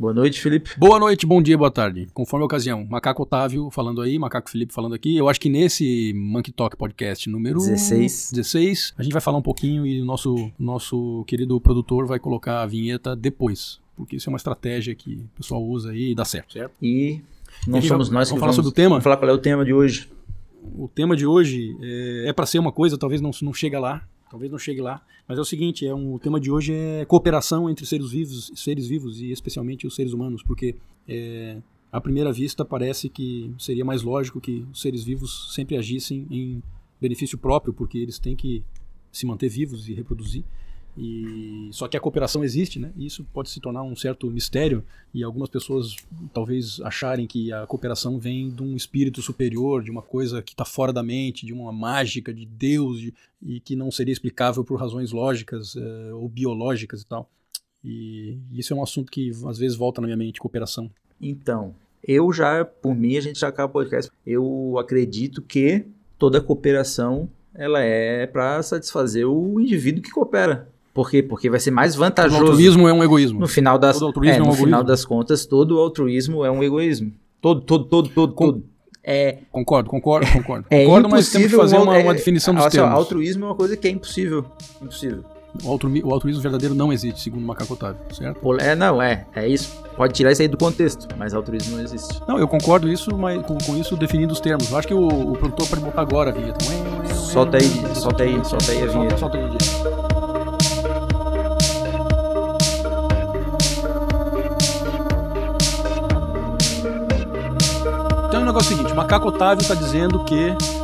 Boa noite, Felipe. Boa noite, bom dia, boa tarde. Conforme a ocasião. Macaco Otávio falando aí, Macaco Felipe falando aqui. Eu acho que nesse Monkey Talk Podcast número 16. 16, a gente vai falar um pouquinho e o nosso, nosso querido produtor vai colocar a vinheta depois. Porque isso é uma estratégia que o pessoal usa aí e dá certo, certo? E não E somos vamos- nós que vamos falar sobre o tema? Vamos falar qual é o tema de hoje. O tema de hoje é, é para ser uma coisa, talvez não, não chega lá, talvez não chegue lá, mas é o seguinte, é um, o tema de hoje é cooperação entre seres vivos, seres vivos e especialmente os seres humanos, porque é, à primeira vista parece que seria mais lógico que os seres vivos sempre agissem em benefício próprio, porque eles têm que se manter vivos e reproduzir. E só que a cooperação existe, né? E isso pode se tornar um certo mistério e algumas pessoas talvez acharem que a cooperação vem de um espírito superior, de uma coisa que está fora da mente, de uma mágica de Deus de- e que não seria explicável por razões lógicas eh, ou biológicas e tal. E isso é um assunto que às vezes volta na minha mente, cooperação. Então, eu já, por mim, a gente já acaba o podcast. Eu acredito que toda cooperação ela é para satisfazer o indivíduo que coopera. Por quê? Porque vai ser mais O vantajoso. altruísmo é um egoísmo. No final das, Todo altruísmo é, é um no egoísmo. final das contas, todo altruísmo é um egoísmo. Todo, todo, todo, todo, Com- todo. É, Concordo, concordo, concordo. é concordo, mas temos que fazer um- uma, é- uma definição dos olha só, termos. altruísmo é uma coisa que é impossível. Impossível. O, altru- o altruísmo verdadeiro não existe, segundo Macaco Otávio, certo? É, não, é. É isso. Pode tirar isso aí do contexto, mas altruísmo não existe. Não, eu concordo isso, mas com, com isso definindo os termos. Eu acho que o, o produtor pode botar agora a vinheta. Solta aí, solta aí, solta aí a vinheta. Solta, solta aí, Diego. Então negócio é o seguinte, o Macaco Otávio está dizendo que,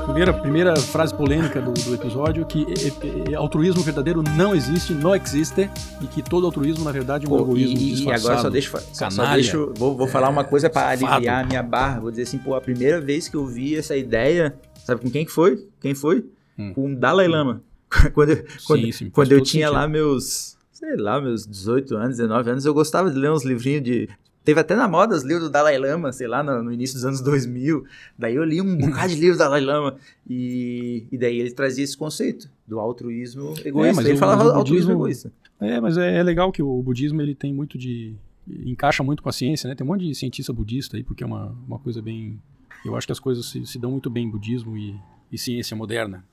primeira, primeira frase polêmica do, do episódio, que e- e- e altruísmo verdadeiro não existe, não existe, e que todo altruísmo, na verdade, é um Pô, egoísmo e, e disfarçado. agora só deixa, só, só deixa vou, vou falar uma coisa pra fado. aliviar a minha barra. Vou dizer assim, pô, a primeira vez que eu vi essa ideia, sabe com quem que foi? Quem foi? Hum. Com o Dalai Lama. quando eu, quando, Sim, sim, quando eu tinha sentido. lá meus, sei lá, meus 18 anos, 19 anos, eu gostava de ler uns livrinhos de... Teve até na moda os livros do Dalai Lama, sei lá, no, no início dos anos 2000. Daí eu li um bocado de livros do Dalai Lama. E, e daí ele trazia esse conceito do altruísmo egoísta. mas ele o- falava mas o altruísmo budismo- egoísta. É, mas é, é legal que o budismo ele tem muito de. encaixa muito com a ciência, né? Tem um monte de cientista budista aí, porque é uma, uma coisa bem. Eu acho que as coisas se, se dão muito bem em budismo e, e ciência moderna.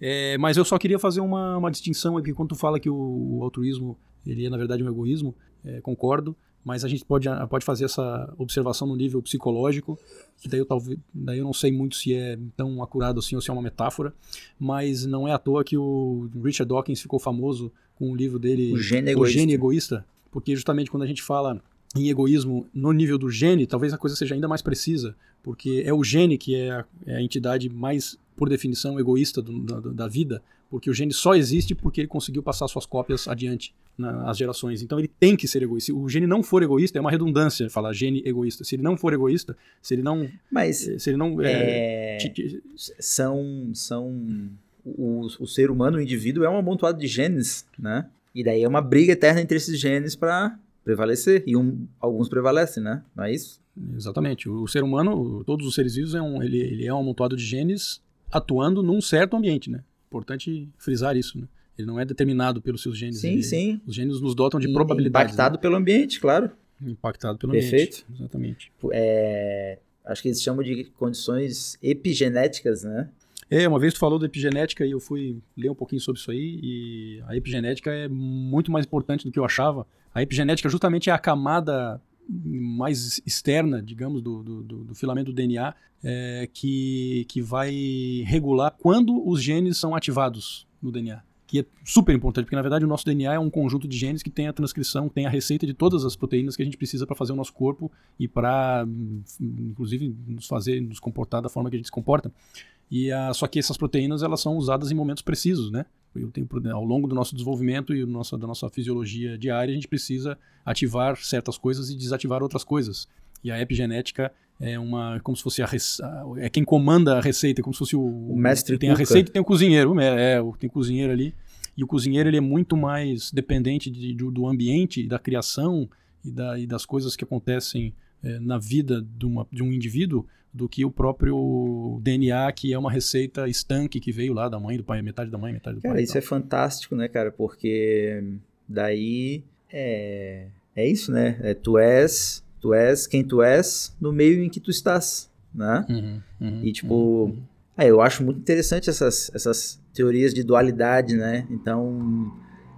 É, mas eu só queria fazer uma, uma distinção aqui, quando tu fala que o, o altruísmo ele é, na verdade, um egoísmo, é, concordo, mas a gente pode, pode fazer essa observação no nível psicológico, que daí eu, talvez, daí eu não sei muito se é tão acurado assim ou se é uma metáfora, mas não é à toa que o Richard Dawkins ficou famoso com o livro dele O gene o egoísta. gene egoísta, porque justamente quando a gente fala em egoísmo no nível do gene, talvez a coisa seja ainda mais precisa, porque é o gene que é a, é a entidade mais, por definição, egoísta do- da, da vida, porque o gene só existe porque ele conseguiu passar suas cópias adiante nas gerações. Então ele tem que ser egoísta. Se o gene não for egoísta, é uma redundância falar gene egoísta. Se ele não for egoísta, se ele não. Mas Se ele não. é, é, ti- são são o, o ser humano, o indivíduo é um amontoado de genes, né? E daí é uma briga eterna entre esses genes para prevalecer e um, alguns prevalecem, né? Não é isso? Exatamente. O ser humano, o- todos os seres vivos, é um, ele, ele é um amontoado de genes atuando num certo ambiente, né? Importante frisar isso, né? Ele não é determinado pelos seus genes. Sim, ele- sim. Os genes nos dotam de E- probabilidades. Impactado pelo ambiente, claro. né? Impactado pelo Perfeito. ambiente. Exatamente. É, acho que eles chamam de condições epigenéticas, né? É, uma vez tu falou da epigenética e eu fui ler um pouquinho sobre isso aí e a epigenética é muito mais importante do que eu achava. A epigenética justamente é a camada mais externa, digamos, do, do, do- filamento do DNA é, que, que vai regular quando os genes são ativados no DNA. Que é super importante, porque na verdade o nosso DNA é um conjunto de genes que tem a transcrição, tem a receita de todas as proteínas que a gente precisa para fazer o nosso corpo e para, inclusive, nos fazer, nos comportar da forma que a gente se comporta. E a, só que essas proteínas elas são usadas em momentos precisos, né? Eu tenho, ao longo do nosso desenvolvimento e do nosso, da nossa fisiologia diária, a gente precisa ativar certas coisas e desativar outras coisas. E a epigenética é uma, como se fosse a, a- é quem comanda a receita, como se fosse o, O mestre tem a Cuca. receita e tem o cozinheiro, é, é, tem o cozinheiro ali. E o cozinheiro ele é muito mais dependente de- do, do ambiente, da criação e, da- e das coisas que acontecem é, na vida de, uma- de um indivíduo do que o próprio DNA, que é uma receita estanque que veio lá da mãe, do pai, metade da mãe, metade do Cara, pai. e isso é fantástico, né, cara? Porque daí é, é isso, né? É, tu és, tu és quem tu és no meio em que tu estás, né? Uhum, uhum, E tipo, uhum. é, eu acho muito interessante essas, essas teorias de dualidade, né? Então,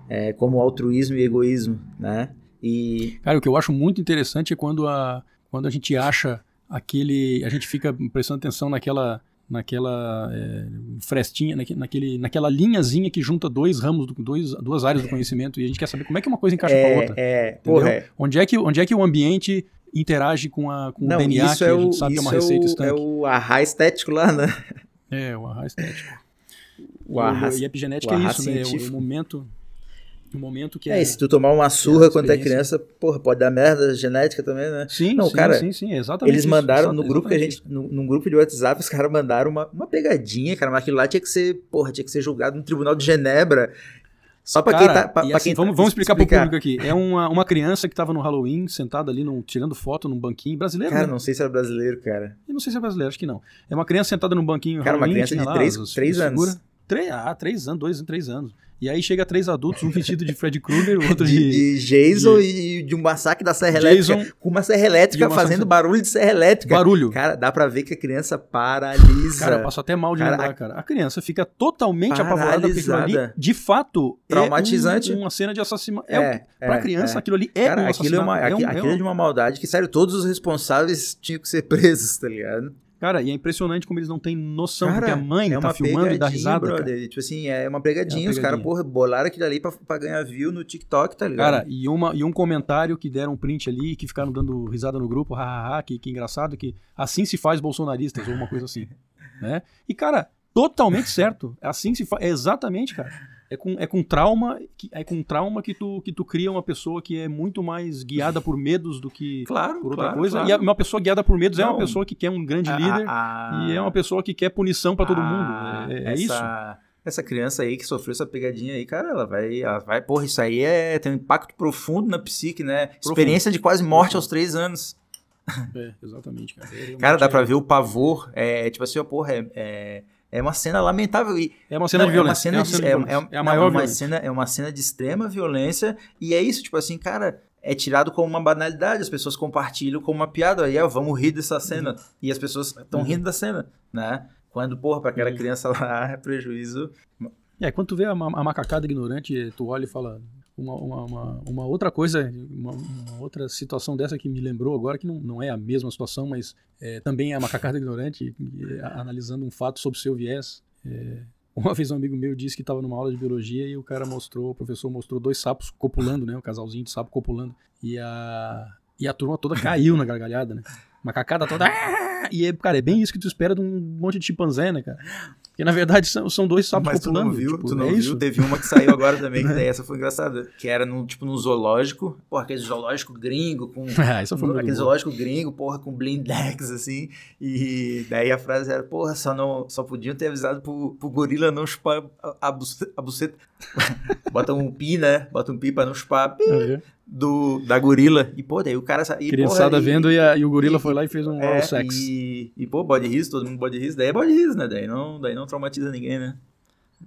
é, como altruísmo e egoísmo, né? E Cara, o que eu acho muito interessante é quando a, quando a gente acha aquele. A gente fica prestando atenção naquela. Naquela é, frestinha, naque- naquele, naquela linhazinha que junta dois ramos, do, dois, duas áreas do conhecimento, e a gente quer saber como é que uma coisa encaixa com a é, outra. é, porra, é, Onde, é que, onde é que o ambiente interage com, a, com não, o DNA, isso que é a o, gente sabe que é uma receita é o, estanque? é o arra estético lá, né? É, o arra estético. O arra, e a epigenética o é isso, né? É o, é o momento. O momento que é. É, se tu tomar uma surra a quando é criança, porra, pode dar merda genética também, né? Sim, Não, sim, cara, sim, sim, é exatamente. Eles isso, mandaram no exata- grupo que a gente. No, num grupo de WhatsApp, os caras mandaram uma, uma pegadinha, cara. Mas aquilo lá tinha que ser, porra, tinha que ser julgado no Tribunal de Genebra. Só pra quem Cara, tá. Pra, e pra assim, quem vamos, tá, vamos explicar, pro público aqui. É uma, uma criança que tava no Halloween, sentada ali, num- tirando foto num banquinho. Brasileiro, Cara, né? não sei se era brasileiro, cara. Eu não sei se é brasileiro, acho que não. É uma criança sentada num banquinho Cara, uma Halloween, criança tinha de lá três- as- três as anos. figuras. Três, ah, três anos, dois, três anos. E aí chega três adultos, um vestido de Fred Krueger, o outro De, de, de Jason e de um massacre da Serra Jason Elétrica. Com uma Serra Elétrica uma fazendo barulho de Serra Elétrica. barulho. Cara, dá pra ver que a criança paralisa. Cara, eu passo até mal de Cara, lembrar, cara. A criança fica totalmente apavorada porque ali, de fato, Traumatizante. é um- uma cena de assassinato. É, é, pra é, criança, é. aquilo ali é Cara, um aquilo, é, uma, assassinato. aqui- um- aquilo é um- de uma maldade que, sério, todos os responsáveis tinham que ser presos, tá ligado? Cara, e é impressionante como eles não têm noção, Cara, porque a mãe é tá filmando e dá risada. cara. brother. Tipo assim, é uma pegadinha. É Os caras, porra, bolaram aquilo ali pra, pra ganhar view no TikTok, tá ligado? Cara, e, uma, e um comentário que deram um print ali, que ficaram dando risada no grupo, hahaha, que, que engraçado, que assim se faz bolsonaristas, ou uma coisa assim. né? E, cara, totalmente certo. Assim se faz. É exatamente, cara. É com, é com trauma, que, é com trauma que tu, que tu cria uma pessoa que é muito mais guiada por medos do que claro, por outra claro, coisa. claro. E uma pessoa guiada por medos é Não. uma pessoa que quer um grande A- líder a- e é uma pessoa que quer punição pra todo a- mundo. É, é essa, isso. Essa criança aí que sofreu essa pegadinha aí, cara, ela vai, ela vai, porra, isso aí é, tem um impacto profundo na psique, né? Experiência de quase morte Profundo. aos três anos. É, exatamente, cara. É Cara, dá pra ver o pavor, é, tipo assim, ó, porra, é, é, é uma cena lamentável e É uma cena Não, de violência. É, uma cena de, de é, violência. é- É a não, maior uma violência. cena, é uma cena de extrema violência e é isso, tipo assim, cara, é tirado como uma banalidade, as pessoas compartilham como uma piada, aí, ó, vamos rir dessa cena, e as pessoas estão Uhum. rindo da cena, né? Quando, porra, pra aquela Uhum. criança lá é prejuízo. É, quando tu vê a, a macacada ignorante, tu olha e fala. Uma, uma, uma, uma outra coisa, uma, uma outra situação dessa que me lembrou agora, que não, não é a mesma situação, mas é, também é a macacada ignorante, é, analisando um fato sobre o seu viés. É, uma vez um amigo meu disse que estava numa aula de biologia e o cara mostrou, o professor mostrou dois sapos copulando, né? Um casalzinho de sapo copulando. E a, e a turma toda caiu na gargalhada, né? Macacada toda. "Ah!" E, é, cara, é bem isso que tu espera de um monte de chimpanzé, né, cara? Porque na verdade são, são dois sapos Mas tu copulando. não viu, tipo, tu não é viu, isso. teve uma que saiu agora também, que daí essa foi engraçada, que era no, tipo num zoológico, porra, aquele zoológico gringo, com Ah, isso foi muito aquele bom. zoológico gringo, porra, com blindex, assim, e daí a frase era, porra, só, não, só podiam ter avisado pro, pro gorila não chupar a, a buceta, bota um pi, né, bota um pi pra não chupar pi Uhum. Do, da gorila, e pô, daí o cara... E, Criançada porra, e- vendo e, a- e o gorila foi lá e fez um é, sex. E, e, pô, body risk, todo mundo body risk, daí é body risk, né, daí não, daí não traumatiza ninguém, né.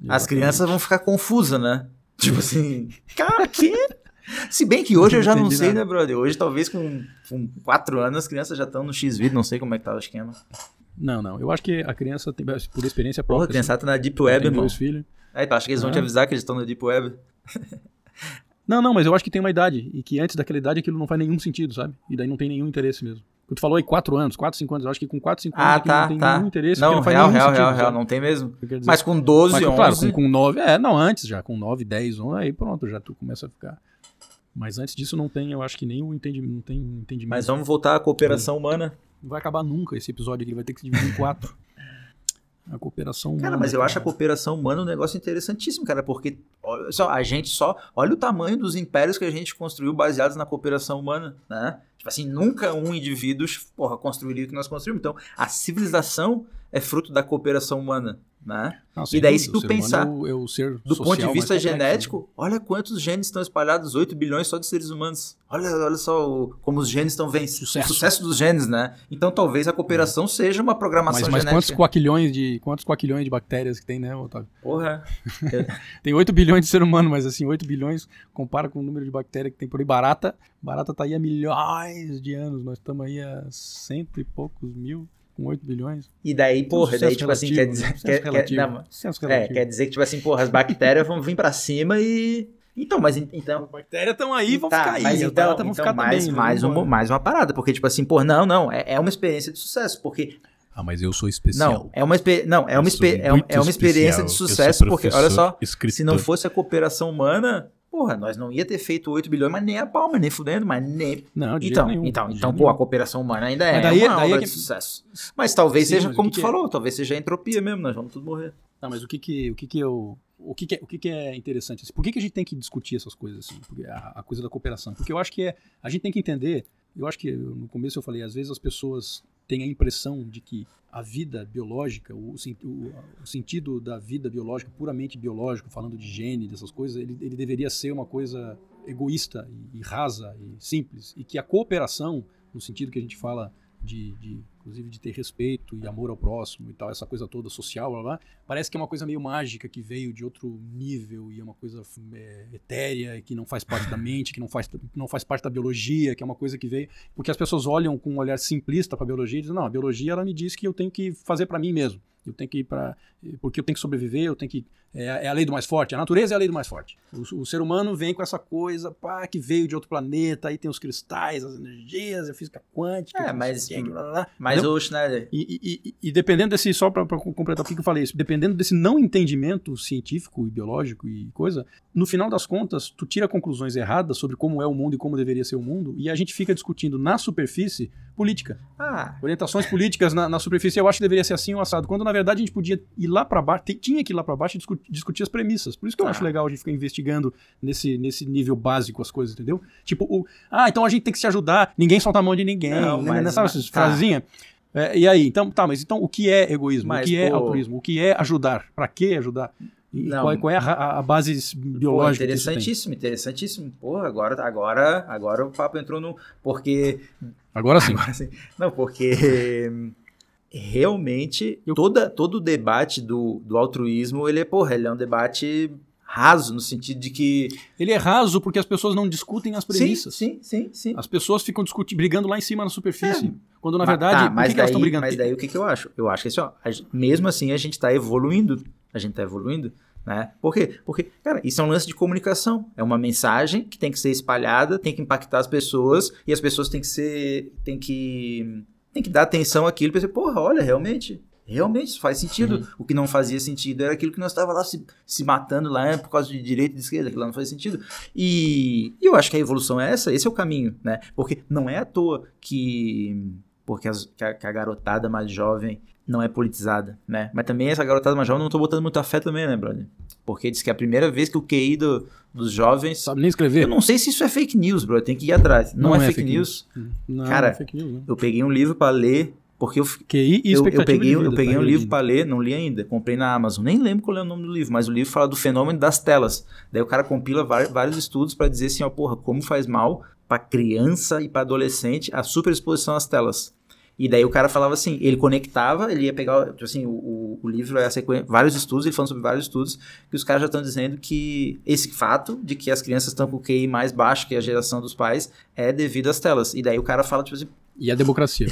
As Exatamente. crianças vão ficar confusas, né? Tipo assim, cara, que? Se bem que hoje eu já Não não sei, nada. né, brother? Hoje, talvez com, com quatro anos, as crianças já estão no X-Video, não sei como é que tá o esquema. Não, não. Eu acho que a criança tem, por experiência Porra, a própria. criança tá na Deep assim, Web, irmão. Aí tu acha que eles vão te Ah. avisar que eles estão na Deep Web? Não, não, mas eu acho que tem uma idade. E que antes daquela idade aquilo não faz nenhum sentido, sabe? E daí não tem nenhum interesse mesmo. O que tu falou aí, 4 anos, 4, 5 anos. Eu acho que com 4, 5 anos Ah, aquilo não tá, tem tá. nenhum interesse. Não, não faz real, nenhum real, sentido, real, real, não tem mesmo. Mas com 12, Mas, 11... claro, com, com 9, é, não, antes já, com 9, 10, 11, aí pronto, já tu começa a ficar. Mas antes disso não tem, eu acho que nem o entendimento, não tem entendimento. Mas vamos voltar à cooperação humana. Não vai acabar nunca esse episódio aqui, vai ter que se dividir em quatro. A cooperação humana. Cara, mas eu acho a cara. cooperação humana um negócio interessantíssimo, cara, porque só, a gente só. Olha o tamanho dos impérios que a gente construiu baseados na cooperação humana, né? Tipo assim, nunca um indivíduo, porra, construiria o que nós construímos. Então, a civilização é fruto da cooperação humana, né? Não, e daí, se tu pensar é o, é o ser do ponto de vista genético, né? olha quantos genes estão espalhados, 8 bilhões só de seres humanos. Olha, olha só o- como os genes estão vencendo. Sucesso. O sucesso dos genes, né? Então talvez a cooperação seja uma programação Mas, mas quantos genética. quaquilhões de quantos quaquilhões de bactérias que tem, né, Otávio? Porra. Tem 8 bilhões de ser humano, mas assim, 8 bilhões compara com o número de bactérias que tem por aí. Barata, barata tá aí há milhões de anos. Nós estamos aí há cento e poucos mil com 8 bilhões. E daí, porra, Tem um daí tipo assim, quer dizer, né? quer, quer- relativo. não, é, quer dizer que tipo assim, porra, as bactérias vão vir pra cima e então, mas en- então As bactérias estão aí, vão Tá, ficar aí. Então, então ficar mais, também. né? mais, Vamos uma, mais uma parada, porque, tipo assim, pô, não, não, é, é uma experiência de sucesso, porque, Ah, mas eu sou especial. não, é uma, não, é uma, é uma, é uma experiência de especial. Eu sucesso, porque, olha só, escritor. se não fosse a cooperação humana, porra, nós não ia ter feito 8 bilhões, mas nem a palma, nem fudendo, mas nem... Não, de Então, nenhum, então, então pô, a cooperação humana ainda é daí- uma daí é obra que- de sucesso. Mas talvez Sim, seja, mas como que tu que é? falou, talvez seja a entropia mesmo, nós vamos tudo morrer. Tá, mas o que que, o que, que eu. O que, que é, o que, que é interessante? assim? Por que, que a gente tem que discutir essas coisas assim? A, a coisa da cooperação. Porque eu acho que é. A gente tem que entender. Eu acho que no começo eu falei, às vezes as pessoas têm a impressão de que a vida biológica, o, o- o sentido da vida biológica, puramente biológico, falando de gene, dessas coisas, ele, ele deveria ser uma coisa egoísta e, e rasa e simples. E que a cooperação, no sentido que a gente fala de, de, inclusive de ter respeito e amor ao próximo e tal, essa coisa toda social, blá, blá, parece que é uma coisa meio mágica que veio de outro nível e é uma coisa é, etérea que não faz parte da mente, que não faz, não faz parte da biologia, que é uma coisa que veio porque as pessoas olham com um olhar simplista para a biologia e dizem não, a biologia ela me diz que eu tenho que fazer para mim mesmo. Eu tenho que ir para porque eu tenho que sobreviver, eu tenho que é, é a lei do mais forte, a natureza é a lei do mais forte. O, o ser humano vem com essa coisa, pá, que veio de outro planeta, aí tem os cristais, as energias, a física quântica, É, mas- o blá, blá, blá. Mas o Schneider, E, e- e- e dependendo desse, só para completar que que eu falei isso, dependendo desse não entendimento científico e biológico e coisa, no final das contas, tu tira conclusões erradas sobre como é o mundo e como deveria ser o mundo, e a gente fica discutindo na superfície política. ah, Orientações políticas na, na superfície, eu acho que deveria ser assim ou assado, quando na verdade a gente podia ir lá para baixo, tinha que ir lá para baixo e discu- discutir as premissas. Por isso que eu Ah. acho legal a gente ficar investigando nesse, nesse nível básico as coisas, entendeu? Tipo, o, ah, então a gente tem que se ajudar, ninguém solta a mão de ninguém, Não, né? mas- sabe essas tá. frasezinhas? É, e aí, então, tá, mas então o que é egoísmo? Mas, o que é pô- altruísmo? O que é ajudar? Pra que ajudar? E Não. qual, qual é a, a base Pô, biológica disso tem? interessantíssimo, interessantíssimo. Pô, agora, agora, agora o papo entrou no. Porque. Agora sim. Agora sim. Não, porque. Realmente, Eu- toda, todo o debate do, do altruísmo, ele é, porra, ele é um debate raso, no sentido de que. Ele é raso porque as pessoas não discutem as premissas. Sim, sim, sim, sim. As pessoas ficam discutindo, brigando lá em cima na superfície. Quando na Mas- verdade, tá, mas que, que elas daí- brigando? Mas daí o que, que eu acho? Eu acho que assim, ó, mesmo assim a gente tá evoluindo. A gente tá evoluindo, né? Por quê? Porque, cara, isso é um lance de comunicação. É uma mensagem que tem que ser espalhada, tem que impactar as pessoas, e as pessoas têm que ser. tem que. tem que dar atenção àquilo e pensar, porra, olha, realmente. Realmente isso faz sentido. Uhum. O que não fazia sentido era aquilo que nós estávamos lá se, se matando lá né, por causa de direita e de esquerda, aquilo lá não faz sentido. E, e eu acho que a evolução é essa, esse é o caminho, né? Porque não é à toa que porque as- que, a, que a garotada mais jovem não é politizada, né? Mas também essa garotada mais jovem não tô botando muita fé também, né, brother? Porque diz que é a primeira vez que o QI do- dos jovens... Sabe nem escrever. Eu não sei se isso é fake news, brother, tem que ir atrás. Não, é, fake, news. Não, Cara, é fake news, né? Eu peguei um livro pra ler, porque eu, QI e eu, eu peguei, de eu vida, peguei tá, um livro pra ler, não li ainda, comprei na Amazon, nem lembro qual é o nome do livro, mas o livro fala do fenômeno das telas. Daí o cara compila vari- vários estudos pra dizer assim, ó, porra, como faz mal pra criança e pra adolescente a superexposição às telas. E daí o cara falava assim, ele conectava, ele ia pegar, tipo assim, o, o, livro é a sequência, vários estudos, ele falando sobre vários estudos, que os caras já estão dizendo que esse fato de que as crianças estão com o QI mais baixo que a geração dos pais é devido às telas. E daí o cara fala, tipo assim, E a democracia.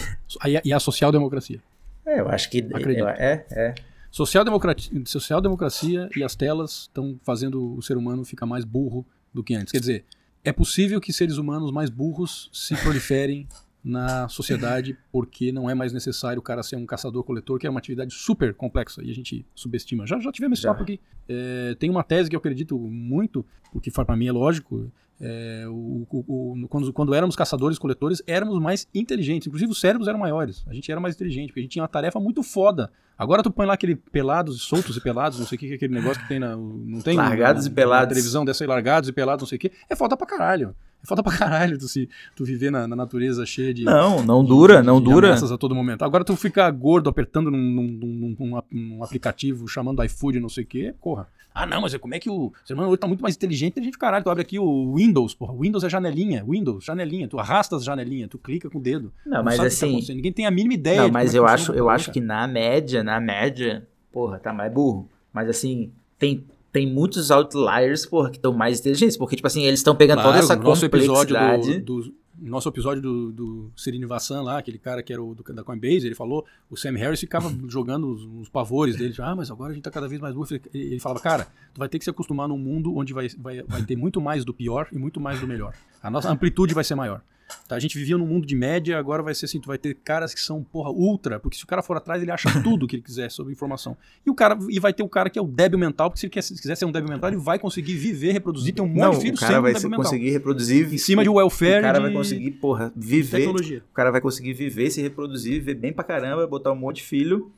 E a- social-democracia. é, eu acho que... Acredito. É, é. Social-democracia social-democracia e as telas estão fazendo o ser humano ficar mais burro do que antes. Quer dizer, é possível que seres humanos mais burros se proliferem na sociedade porque não é mais necessário o cara ser um caçador-coletor, que é uma atividade super complexa e a gente subestima. Já, já tivemos esse papo aqui. É, tem uma tese que eu acredito muito, porque para mim é lógico, é, o, o, o, quando, quando éramos caçadores, coletores, éramos mais inteligentes. Inclusive os cérebros eram maiores. A gente era mais inteligente, porque a gente tinha uma tarefa muito foda. Agora tu põe lá aquele pelados, soltos e pelados, não sei o que, aquele negócio que tem na. Não tem Largados na, e pelados. Na televisão dessa aí, largados e pelados, não sei o que. É foda pra caralho. É foda pra caralho tu, se, tu viver na, na natureza cheia de. Não, não dura, de, não de dura. a todo momento. Agora tu fica gordo apertando num, num, num, num aplicativo chamando iFood, não sei o que, porra. Ah, não, mas é como é que o ser humano hoje tá muito mais inteligente? A gente, caralho, tu abre aqui o Windows, porra. Windows é janelinha, Windows, janelinha. Tu arrasta as janelinhas, tu clica com o dedo. Não, mas sabe o que tá assim. acontecendo. Ninguém tem a mínima ideia. Não, mas é eu acho, eu acho que na média, na média, porra, tá mais burro. Mas assim, tem, tem muitos outliers, porra, que estão mais inteligentes. Porque, tipo assim, eles estão pegando toda essa complexidade. do, do- nosso episódio do, do Srini Vassan lá, aquele cara que era o do, da Coinbase, ele falou, o Sam Harris ficava jogando os, os pavores dele, ah, mas agora a gente tá cada vez mais burro. Ele, ele falava, cara, tu vai ter que se acostumar num mundo onde vai, vai, vai ter muito mais do pior e muito mais do melhor. A nossa amplitude vai ser maior. Tá, a gente vivia num mundo de média, agora vai ser assim, tu vai ter caras que são, porra, ultra, porque se o cara for atrás, ele acha tudo que ele quiser sobre informação. E o cara e vai ter o cara que é o débil mental, porque se ele quer, se quiser ser um débil mental, ele vai conseguir viver, reproduzir, ter um monte Não, de filhos o cara sendo um vai débil mental. conseguir reproduzir. Em cima de welfare O cara de vai conseguir, porra, viver. tecnologia. O cara vai conseguir viver, se reproduzir, viver bem pra caramba, botar um monte de filho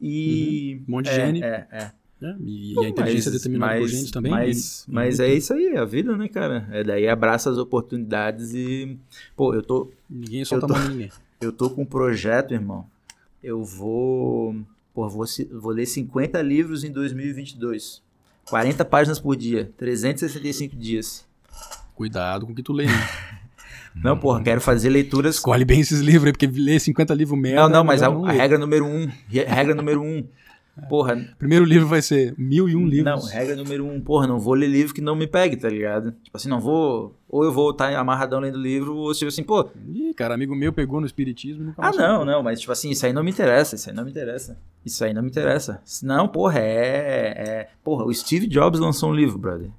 e. Um monte de é, gene. É, é. Né? E, e a inteligência é determinada por genes também. Mas, e- mas e- é isso aí, a vida, né, cara? É daí abraça as oportunidades e. Pô, eu tô, Ninguém solta eu tô- ninguém. eu tô com um projeto, irmão. Eu vou. Pô, vou, vou ler 50 livros em 2022. 40 páginas por dia, 365 dias. Cuidado com o que tu lê. né? Não, porra, quero fazer leituras Escolhe bem esses livros aí, porque ler 50 livros merda. Não, não, mas a, a regra número um. re- Regra número um. Porra, Primeiro livro vai ser mil e um livros. não, regra número um. Porra, não vou ler livro que não me pegue, tá ligado? Tipo assim, não vou. Ou eu vou estar amarradão lendo livro, ou tipo assim, pô. Ih, cara, amigo meu pegou no espiritismo e nunca Ah, mais não, soltou. não, mas tipo assim, isso aí não me interessa, isso aí não me interessa. Isso aí não me interessa. Não, porra, é. é porra, o Steve Jobs lançou um livro, brother.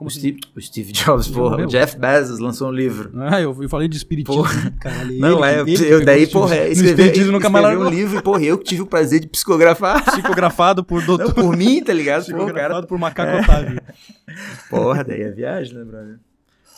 Como o? Steve, o Steve Jobs, porra. O Jeff Bezos lançou um livro. Ah, eu, eu falei de espiritismo. Porra. Caralho, Não, é, ele eu daí, porra, é, escrever, espiritismo nunca mais escrever um livro porra, eu que tive o prazer de psicografar. Psicografado por doutor. Não, por mim, tá ligado? Psicografado por Macaco Otávio. Porra, daí é viagem, né, brother?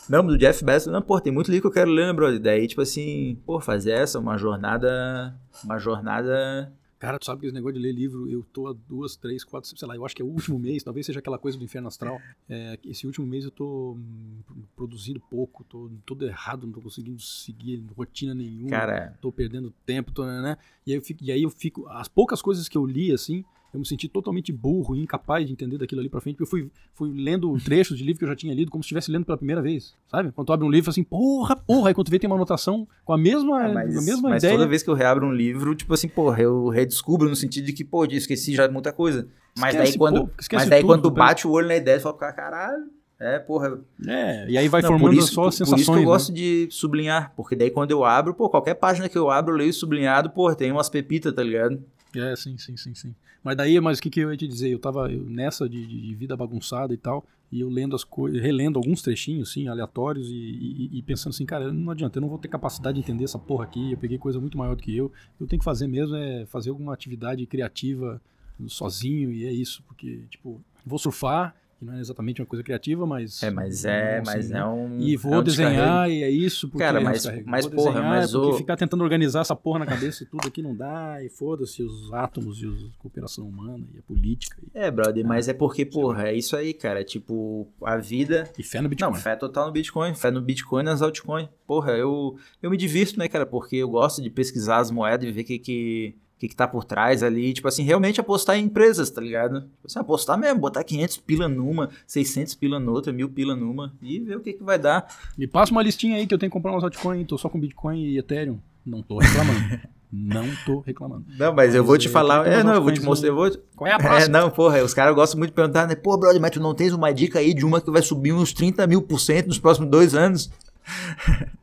Não, do Jeff Bezos, não, pô, tem muito livro que eu quero ler, né, brother? Daí, tipo assim, pô, fazer essa, uma jornada. Uma jornada. Cara, tu sabe que esse negócio de ler livro, eu tô há duas, três, quatro, sei lá, eu acho que é o último mês, talvez seja aquela coisa do inferno astral. É, esse último mês eu tô hum, produzindo pouco, tô todo errado, não tô conseguindo seguir rotina nenhuma. Cara, tô perdendo tempo, tô, né? E aí, eu fico, e aí eu fico. As poucas coisas que eu li, assim, eu me senti totalmente burro e incapaz de entender daquilo ali pra frente, porque eu fui, fui lendo trechos de livro que eu já tinha lido, como se estivesse lendo pela primeira vez, sabe? Quando tu abre um livro, assim, porra, porra, aí quando tu vê tem uma anotação com a mesma, Ah, mas, a mesma mas ideia. toda vez que eu reabro um livro, tipo assim, porra, eu redescubro no sentido de que, pô, eu esqueci já muita coisa. Mas Esquece daí quando, esquece mas daí tudo, quando bem. bate o olho na ideia, tu fala, "Cara, caralho. É, porra. É, e aí vai Não, formando isso, só por- sensações. Por isso que eu né? gosto de sublinhar, porque daí quando eu abro, pô, qualquer página que eu abro, eu leio sublinhado, pô, tem umas pepitas, tá ligado? É, sim, sim, sim, sim. Mas daí, mas o que, que eu ia te dizer? Eu tava nessa de, de- vida bagunçada e tal, e eu lendo as coisas, relendo alguns trechinhos, assim, aleatórios, e, e- e pensando assim, cara, não adianta, eu não vou ter capacidade de entender essa porra aqui, eu peguei coisa muito maior do que eu. Eu tenho que fazer mesmo é fazer alguma atividade criativa sozinho, e é isso, porque, tipo, vou surfar, que não é exatamente uma coisa criativa, mas. É, mas é, assim, mas né? é um. E é vou um desenhar, e é isso, porque Cara, é um mas- mas, Vou porra, mas o- ficar tentando organizar essa porra na cabeça e tudo aqui não dá, e foda-se os átomos e os- a cooperação humana e a política. E, É, brother, mas é porque, porra, é isso aí, cara. É tipo, a vida. e fé no Bitcoin. Não, fé total no Bitcoin, fé no Bitcoin nas altcoins. Porra, eu, eu me divirto, né, cara? Porque eu gosto de pesquisar as moedas e ver o que que, que que tá por trás ali. Tipo assim, realmente apostar em empresas, tá ligado? Tipo assim, apostar mesmo, botar 500 pila numa, 600 pila noutra, mil pila numa e ver o que que vai dar. Me passa uma listinha aí que eu tenho que comprar umas altcoins, tô só com Bitcoin e Ethereum. Não tô reclamando. não tô reclamando. Não, mas eu vou te Mas, é, falar. É, não, eu vou te mostrar. Eu vou, Qual é a É, próxima? não, porra, os caras gostam muito de perguntar, né? Pô, brother, mas tu não tens uma dica aí de uma que vai subir uns 30 mil por cento nos próximos dois anos?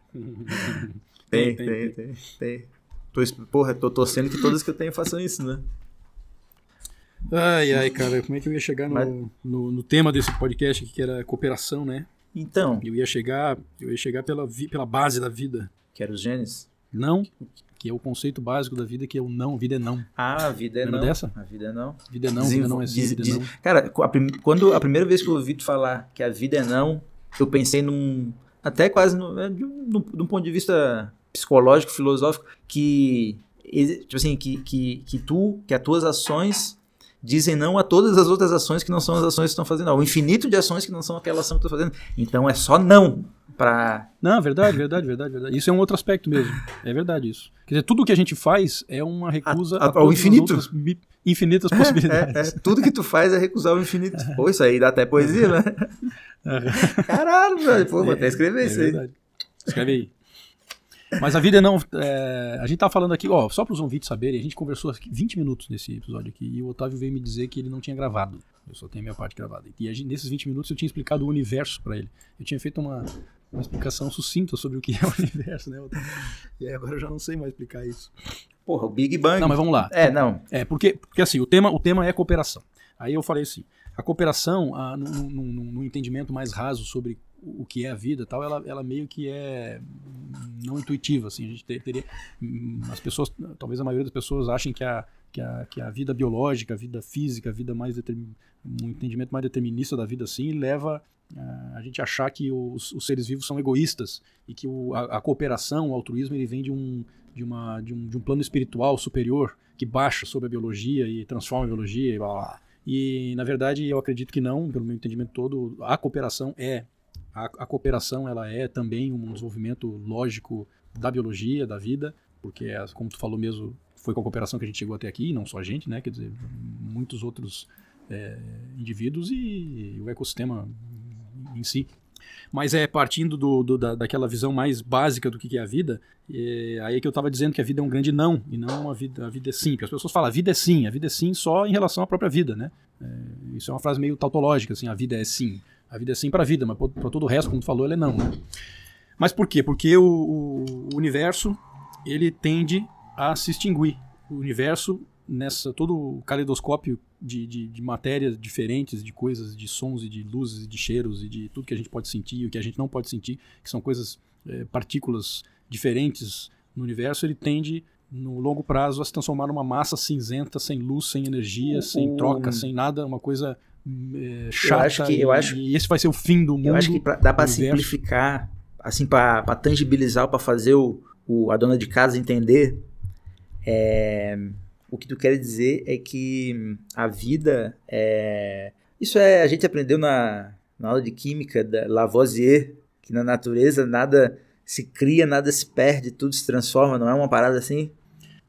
Tem, tem, tem, tem. Tô, porra, tô torcendo que todas que eu tenho façam isso, né? Ai, ai, cara, como é que eu ia chegar no, Mas- no, no tema desse podcast aqui, que era cooperação, né? Então, Eu ia chegar, eu ia chegar pela, vi- pela base da vida. quero os genes. Não, que é o conceito básico da vida, que é o não, vida é não. Ah, a vida é Lembra não. dessa? A vida é não. Vida é não, vida Desenvol- não é sim, diz- vida é não. Cara, a prim- quando a primeira vez que eu ouvi tu falar que a vida é não, eu pensei num. Até quase é, de, um, de um ponto de vista psicológico, filosófico, que. Tipo assim, que, que, que tu, que as tuas ações dizem não a todas as outras ações que não são as ações que estão fazendo, ao infinito de ações que não são aquela ação que estão fazendo. Então é só não para. Não, verdade, verdade, verdade, verdade. Isso é um outro aspecto mesmo. É verdade isso. Quer dizer, tudo que a gente faz é uma recusa a, a, ao infinito. infinitas possibilidades. É, é, tudo que tu faz é recusar o infinito. Pô, isso aí dá até poesia, né? Caralho, velho. Pô, vou até escrever é, isso aí. Verdade. Escreve aí. Mas a vida não. É, a gente tá falando aqui, ó, só para os ouvintes saberem, a gente conversou 20 minutos nesse episódio aqui e o Otávio veio me dizer que ele não tinha gravado. Eu só tenho a minha parte gravada. E gente, nesses 20 minutos eu tinha explicado o universo para ele. Eu tinha feito uma, uma explicação sucinta sobre o que é o universo, né? Otávio? E aí agora eu já não sei mais explicar isso. Porra, o Big Bang. Não, mas vamos lá. É, não. É, porque, porque assim, o tema, o tema é cooperação. Aí eu falei assim, a cooperação, a, no, no entendimento mais raso sobre o que é a vida tal ela, ela meio que é não intuitiva assim a gente teria as pessoas talvez a maioria das pessoas achem que a que a, que a vida biológica a vida física a vida mais um entendimento mais determinista da vida assim leva a, a gente achar que os, os, seres vivos são egoístas e que o, a, a, cooperação o altruísmo ele vem de um de uma de um, de um plano espiritual superior que baixa sobre a biologia e transforma a biologia e blá, blá. E, na verdade, eu acredito que não, pelo meu entendimento todo, a cooperação é a, a, cooperação ela é também um desenvolvimento lógico da biologia, da vida, porque, é, como tu falou mesmo, foi com a cooperação que a gente chegou até aqui, não só a gente, né? Quer dizer, muitos outros é, indivíduos e, o ecossistema em si. Mas é partindo do, do, da, daquela visão mais básica do que é a vida, é, aí que eu estava dizendo que a vida é um grande não, e não uma vida, a vida é sim. Porque as pessoas falam, a vida é sim, a vida é sim só em relação à própria vida, né? É, isso é uma frase meio tautológica, assim, a vida é sim. A vida é sim para a vida, mas para todo o resto, como tu falou, ele é não. Né? Mas por quê? Porque o, o, universo ele tende a se extinguir. O universo, nessa todo o caleidoscópio de, de, de, matérias diferentes, de coisas, de sons e de luzes e de cheiros e de tudo que a gente pode sentir e o que a gente não pode sentir, que são coisas, é, partículas diferentes no universo, ele tende no longo prazo a se transformar numa massa cinzenta, sem luz, sem energia, sem troca, sem nada, uma coisa é, chata. Eu acho que, eu acho, e esse vai ser o fim do mundo. Eu acho que pra, dá para simplificar, assim, para tangibilizar, para fazer o, o, a dona de casa entender. É, o que tu quer dizer é que a vida é. Isso é. A gente aprendeu na, na aula de química da Lavoisier, que na natureza nada se cria, nada se perde, tudo se transforma, não é uma parada assim?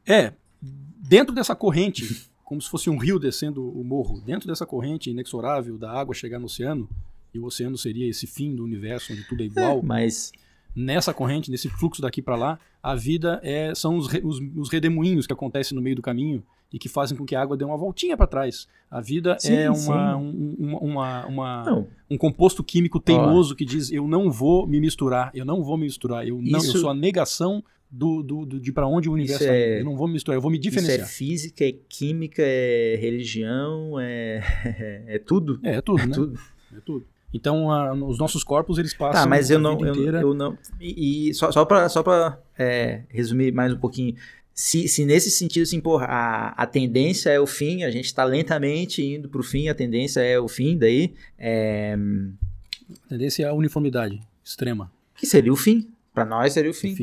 É. Dentro dessa corrente como se fosse um rio descendo o morro. Dentro dessa corrente inexorável da água chegar no oceano, e o oceano seria esse fim do universo onde tudo é igual. É, mas nessa corrente, nesse fluxo daqui para lá, a vida é são os, os, os, redemoinhos que acontecem no meio do caminho e que fazem com que a água dê uma voltinha para trás. A vida sim, é uma, um, uma, uma um composto químico teimoso que diz eu não vou me misturar, eu não vou me misturar, eu não, Isso... eu sou a negação do, do, do de para onde o universo isso é, Eu não vou me misturar, eu vou me diferenciar. Isso é física, é química, é religião, é, é tudo. É, é tudo, é né? Tudo. É tudo. Então, a, os nossos corpos, eles passam tá, mas eu não, eu, eu, não... E, e só, só para só é, resumir mais um pouquinho, se, se nesse sentido, assim, porra, a, a tendência é o fim, a gente está lentamente indo para o fim, a tendência é o fim, daí... É... A tendência é a uniformidade extrema. Que seria o fim. Para nós seria o fim. O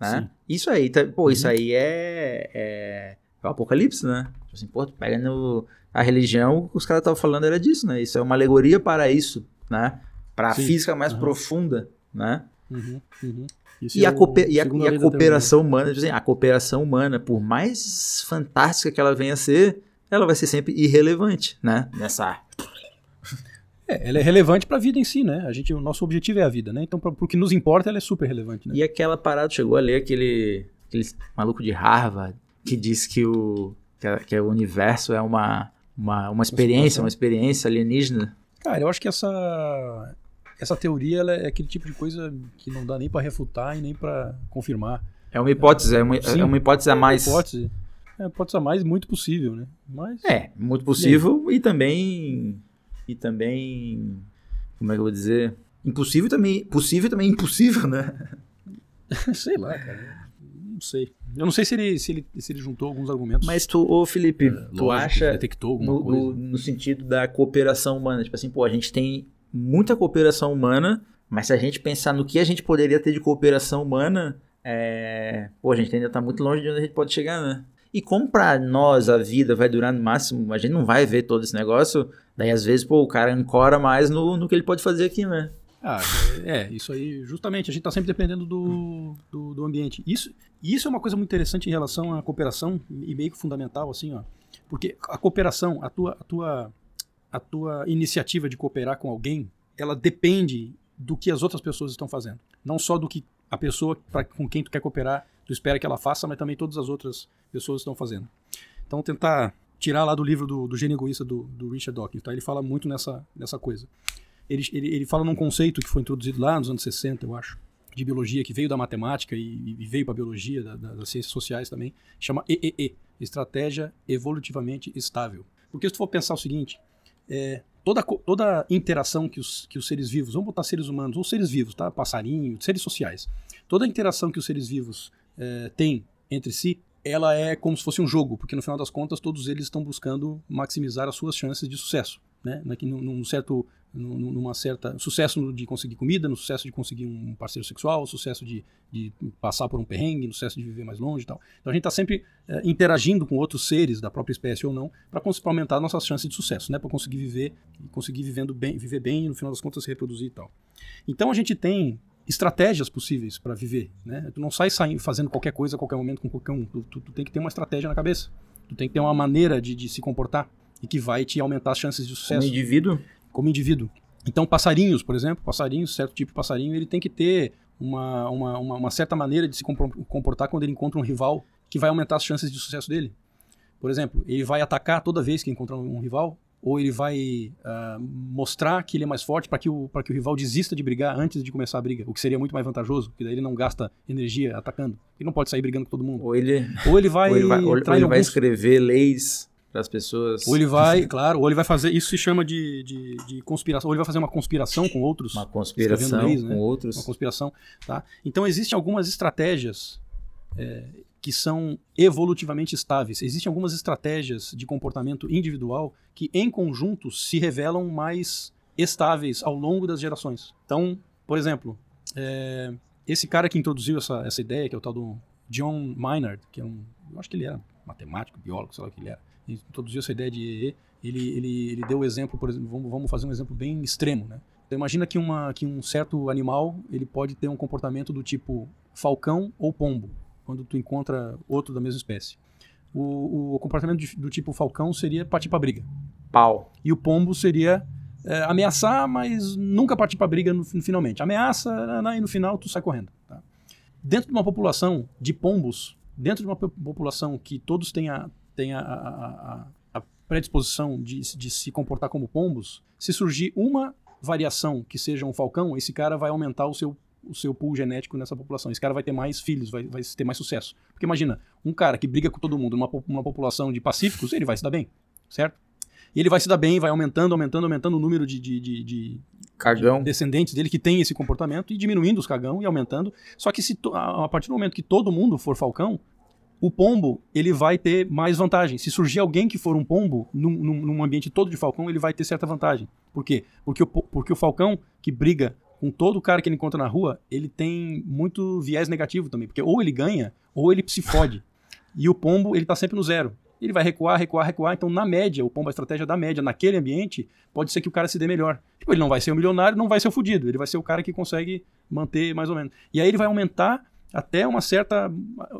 Né? Isso aí, tá, pô, uhum. isso aí é, é, é, o apocalipse, né? Tipo assim, pô, tu pega no, a religião, o que os caras estavam falando era disso, né? Isso é uma alegoria para isso, né? Para a física mais uhum. profunda, né? Uhum. uhum. E, é a, e, a, e a cooperação humana, tipo assim, a cooperação humana, por mais fantástica que ela venha a ser, ela vai ser sempre irrelevante, né? Nessa é, ela é relevante para a vida em si, né? A gente, o nosso objetivo é a vida, né? Então, para o que nos importa, ela é super relevante. Né? E aquela parada, chegou a ler aquele, aquele maluco de Harvard que diz que o, que, a, que o universo é uma, uma, uma experiência, uma experiência alienígena. Cara, eu acho que essa, essa teoria é aquele tipo de coisa que não dá nem para refutar e nem para confirmar. É uma hipótese, é uma, Sim, é uma hipótese a mais. É uma hipótese. É uma hipótese a mais muito possível, né? Mas, é, muito possível e, e também e também, como é que eu vou dizer? Impossível também, possível também impossível, né? sei lá, cara. Não sei. Eu não sei se ele, se ele, se ele juntou alguns argumentos. Mas tu, ô Felipe, é, tu lógico, acha detectou alguma no, coisa? No, no, sentido da cooperação humana, tipo assim, pô, a gente tem muita cooperação humana, Mas se a gente pensar no que a gente poderia ter de cooperação humana, é... pô, a gente ainda tá muito longe de onde a gente pode chegar, né? E como pra nós a vida vai durar no máximo, a gente não vai ver todo esse negócio, daí às vezes, pô, o cara ancora mais no, no que ele pode fazer aqui, né? Ah, é, isso aí, justamente, a gente está sempre dependendo do, do, do, ambiente. Isso, isso é uma coisa muito interessante em relação à cooperação, e meio que fundamental, assim, ó. Porque a cooperação, a tua, a tua, a tua iniciativa de cooperar com alguém, ela depende do que as outras pessoas estão fazendo. Não só do que a pessoa pra, com quem tu quer cooperar, tu espera que ela faça, mas também todas as outras pessoas estão fazendo. Então, tentar tirar lá do livro do, do Gênio Egoísta do, do Richard Dawkins, tá? ele fala muito nessa, nessa coisa ele, ele, ele fala num conceito que foi introduzido lá nos anos 60, eu acho, de biologia, que veio da matemática e, e veio para a biologia, da, da, das ciências sociais também, chama EEE, Estratégia Evolutivamente Estável. Porque se tu for pensar o seguinte, é, toda, toda interação que os, que os seres vivos, vamos botar seres humanos, ou seres vivos, tá? passarinho, seres sociais, toda interação que os seres vivos é, têm entre si, ela é como se fosse um jogo, porque no final das contas todos eles estão buscando maximizar as suas chances de sucesso né? Num, num certo, numa certa sucesso de conseguir comida, no sucesso de conseguir um parceiro sexual, sucesso de, de passar por um perrengue, no sucesso de viver mais longe e tal. Então a gente está sempre é, interagindo com outros seres da própria espécie ou não para aumentar nossas chances de sucesso, né? Para conseguir viver conseguir vivendo bem, viver bem e no final das contas se reproduzir e tal. Então a gente tem estratégias possíveis para viver, né? Tu não sai saindo, fazendo qualquer coisa a qualquer momento com qualquer um. Tu, tu, tu, tem que ter uma estratégia na cabeça. Tu tem que ter uma maneira de, de se comportar e que vai te aumentar as chances de sucesso. Como indivíduo? Como indivíduo. Então, passarinhos, por exemplo, passarinhos, certo tipo de passarinho, ele tem que ter uma, uma, uma, uma certa maneira de se comportar quando ele encontra um rival que vai aumentar as chances de sucesso dele. Por exemplo, ele vai atacar toda vez que encontrar um rival, ou ele vai uh, mostrar que ele é mais forte para que, o, que o rival desista de brigar antes de começar a briga, o que seria muito mais vantajoso, porque daí ele não gasta energia atacando. Ele não pode sair brigando com todo mundo. Ou ele, ou ele vai, ou ele vai, ou ele vai alguns... escrever leis para as pessoas. Ou ele vai, claro, ou ele vai fazer. Isso se chama de, de, de, conspiração. Ou ele vai fazer uma conspiração com outros. Uma conspiração leis, né? com outros. Uma conspiração. Tá? Então existem algumas estratégias é, que são evolutivamente estáveis. Existem algumas estratégias de comportamento individual que, em conjunto, se revelam mais estáveis ao longo das gerações. Então, por exemplo, é, esse cara que introduziu essa, essa ideia, que é o tal do John Maynard, que é um. Eu acho que ele era matemático, biólogo, sei lá o que ele era introduziu essa ideia de EE, ele, ele, ele deu o exemplo, por exemplo, vamos, vamos fazer um exemplo bem extremo, né? Então, imagina que, uma, que um certo animal ele pode ter um comportamento do tipo falcão ou pombo, quando tu encontra outro da mesma espécie. O, o comportamento de, do tipo falcão seria partir para briga. Pau. E o pombo seria é, ameaçar, mas nunca partir para briga no, finalmente. Ameaça e no final tu sai correndo. Tá? Dentro de uma população de pombos, dentro de uma população que todos têm a, tem a, a, a predisposição de, de se comportar como pombos, se surgir uma variação que seja um falcão, esse cara vai aumentar o seu, o seu pool genético nessa população. Esse cara vai ter mais filhos, vai, vai ter mais sucesso. Porque imagina, um cara que briga com todo mundo numa uma população de pacíficos, ele vai se dar bem, certo? E ele vai se dar bem, vai aumentando, aumentando, aumentando o número de, de, de, de Cagão. descendentes dele que tem esse comportamento e diminuindo os cagão e aumentando. Só que se a partir do momento que todo mundo for falcão, o pombo ele vai ter mais vantagem. Se surgir alguém que for um pombo num, num, ambiente todo de falcão, ele vai ter certa vantagem. Por quê? Porque o, porque o falcão que briga com todo cara que ele encontra na rua, ele tem muito viés negativo também. Porque ou ele ganha, ou ele se fode. E o pombo, ele tá sempre no zero. Ele vai recuar, recuar, recuar. Então, na média, o pombo, a estratégia da média, naquele ambiente, pode ser que o cara se dê melhor. Tipo, ele não vai ser o um milionário, não vai ser o fudido. Ele vai ser o cara que consegue manter mais ou menos. E aí ele vai aumentar até uma certa,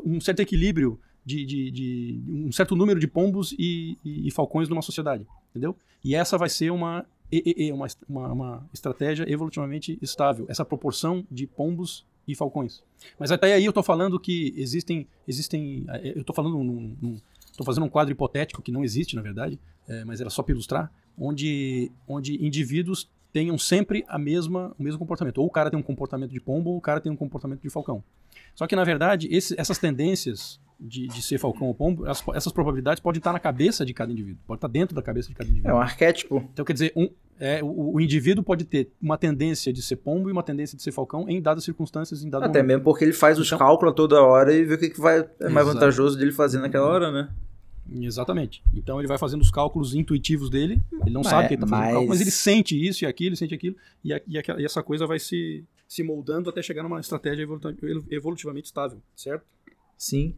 um certo equilíbrio de, de, de um certo número de pombos e, e, e, falcões numa sociedade, entendeu? E essa vai ser uma, uma, uma, uma estratégia evolutivamente estável, essa proporção de pombos e falcões. Mas até aí eu estou falando que existem, existem, eh, eu estou falando estou fazendo um quadro hipotético que não existe na verdade, é, mas era só para ilustrar, onde, onde indivíduos tenham sempre a mesma, o mesmo comportamento. Ou o cara tem um comportamento de pombo, ou o cara tem um comportamento de falcão. Só que, na verdade, esse, essas tendências de, de, ser falcão ou pombo, essas, essas, probabilidades podem estar na cabeça de cada indivíduo, pode estar dentro da cabeça de cada indivíduo. É um arquétipo. Então, quer dizer, um, é, o, o, indivíduo pode ter uma tendência de ser pombo e uma tendência de ser falcão em dadas circunstâncias, em dado Até momento. mesmo porque ele faz os então, cálculos toda hora e vê o que, que vai, é mais vantajoso dele fazer naquela hora, né? Exatamente. Então ele vai fazendo os cálculos intuitivos dele, ele não Mas- sabe que ele está fazendo mas- cálculo, mas ele sente isso e aquilo, ele sente aquilo, e, a- e aquela- e essa coisa vai se, se moldando até chegar numa estratégia evolutivamente estável, certo? Sim.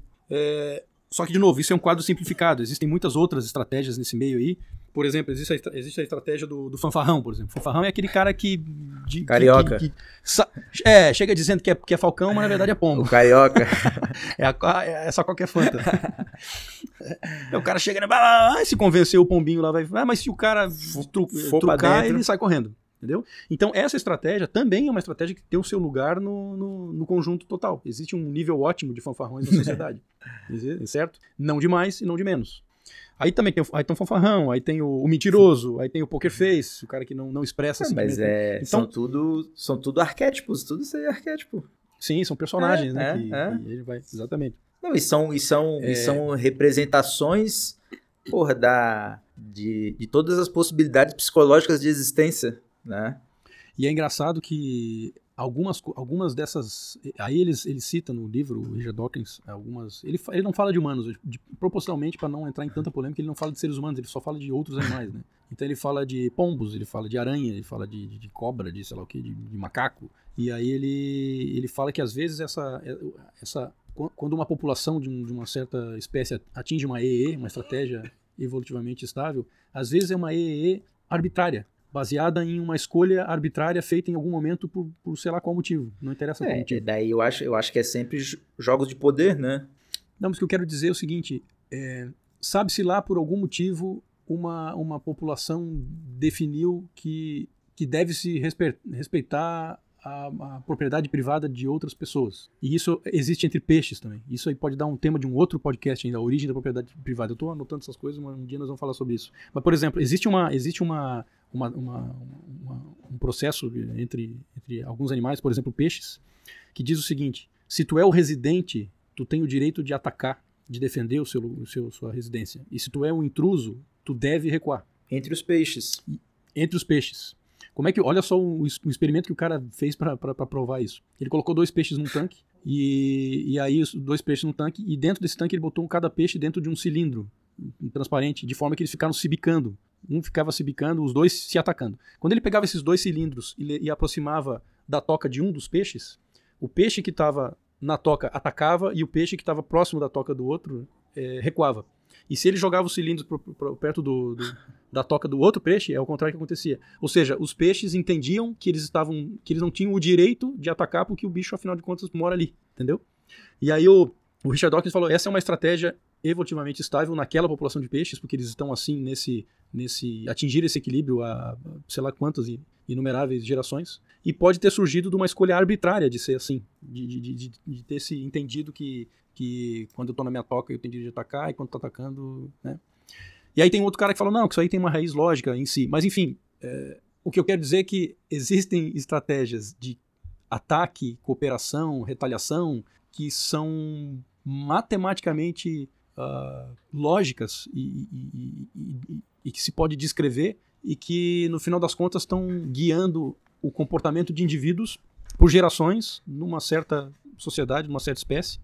Só que, de novo, isso é um quadro simplificado. Existem muitas outras estratégias nesse meio aí. Por exemplo, existe a, existe a estratégia do, do fanfarrão, por exemplo. Fanfarrão é aquele cara que. de- que- Carioca. que- que sa- é, chega dizendo que é, que é falcão, mas na verdade é pombo. O carioca. É, a, é só qualquer fanta. É, o cara chega ah, se convencer o pombinho lá, vai. Ah, mas se o cara tru, trucar, ele sai correndo. Entendeu? Então, essa estratégia também é uma estratégia que tem o seu lugar no, no, no conjunto total. Existe um nível ótimo de fanfarrões na sociedade. Certo? Não de mais e não de menos. Aí também tem, o- aí tem o fanfarrão, aí tem o, o mentiroso, aí tem o poker face, o cara que não, não expressa Mas simplesmente. é, Então- são, tudo, são tudo arquétipos, tudo isso aí é arquétipo. Sim, são personagens, É, né? é, que, é. que ele vai, exatamente. Não, e são, e são, É. e são representações, porra, da, de, de todas as possibilidades psicológicas de existência, né? E é engraçado que algumas, algumas dessas. Aí eles, ele cita no livro, o Richard Dawkins, algumas. Ele, ele não fala de humanos, de- proporcionalmente, para não entrar em tanta polêmica, ele não fala de seres humanos, ele só fala de outros animais, né? Então ele fala de pombos, ele fala de aranha, ele fala de, de- de cobra, de sei lá o que, de, de macaco. E aí ele, ele fala que às vezes essa, essa. qu- Quando uma população de, um- de uma certa espécie atinge uma EE, uma estratégia evolutivamente estável, às vezes é uma EE arbitrária baseada em uma escolha arbitrária feita em algum momento por, por sei lá qual motivo. Não interessa É, motivo. daí eu acho, eu acho que é sempre jo- jogos de poder, né? Não, mas o que eu quero dizer é o seguinte: é, sabe-se lá por algum motivo uma, uma população definiu que, que deve se respe- respeitar a, a propriedade privada de outras pessoas. E isso existe entre peixes também. Isso aí pode dar um tema de um outro podcast ainda, a origem da propriedade privada. Eu estou anotando essas coisas, mas um dia nós vamos falar sobre isso. Mas, por exemplo, existe uma, existe uma, uma, uma- uma- um processo entre, entre alguns animais, por exemplo, peixes, que diz o seguinte: se tu é o residente, tu tem o direito de atacar, de defender o seu, o seu sua residência. E se tu é um intruso, tu deve recuar Entre os peixes. entre os peixes. Como é que. Olha só es- o experimento que o cara fez para provar isso. Ele colocou dois peixes num tanque, e, e aí os dois peixes num tanque, e dentro desse tanque ele botou um cada peixe dentro de um cilindro um transparente, de forma que eles ficaram se bicando. Um ficava se bicando, os dois se atacando. Quando ele pegava esses dois cilindros e, e aproximava da toca de um dos peixes, o peixe que estava na toca atacava e o peixe que estava próximo da toca do outro eh, recuava. E se ele jogava os cilindros pro- pro- perto do- do, da toca do outro peixe, é o contrário que acontecia. Ou seja, os peixes entendiam que eles estavam, que eles não tinham o direito de atacar porque o bicho, afinal de contas, mora ali, entendeu? E aí o, o Richard Dawkins falou, essa é uma estratégia evolutivamente estável naquela população de peixes, porque eles estão assim nesse, nesse atingir esse equilíbrio há sei lá quantas inumeráveis gerações, e pode ter surgido de uma escolha arbitrária de ser assim, de, de, de, de ter se entendido que, que quando eu tô na minha toca eu tenho direito de atacar, e quando tô atacando, né? E aí tem outro cara que fala, não, que isso aí tem uma raiz lógica em si. Mas enfim, é, o que eu quero dizer é que existem estratégias de ataque, cooperação, retaliação, que são matematicamente ah, lógicas e- e- e- e que se pode descrever e que, no final das contas, estão guiando o comportamento de indivíduos por gerações numa certa sociedade, numa certa espécie,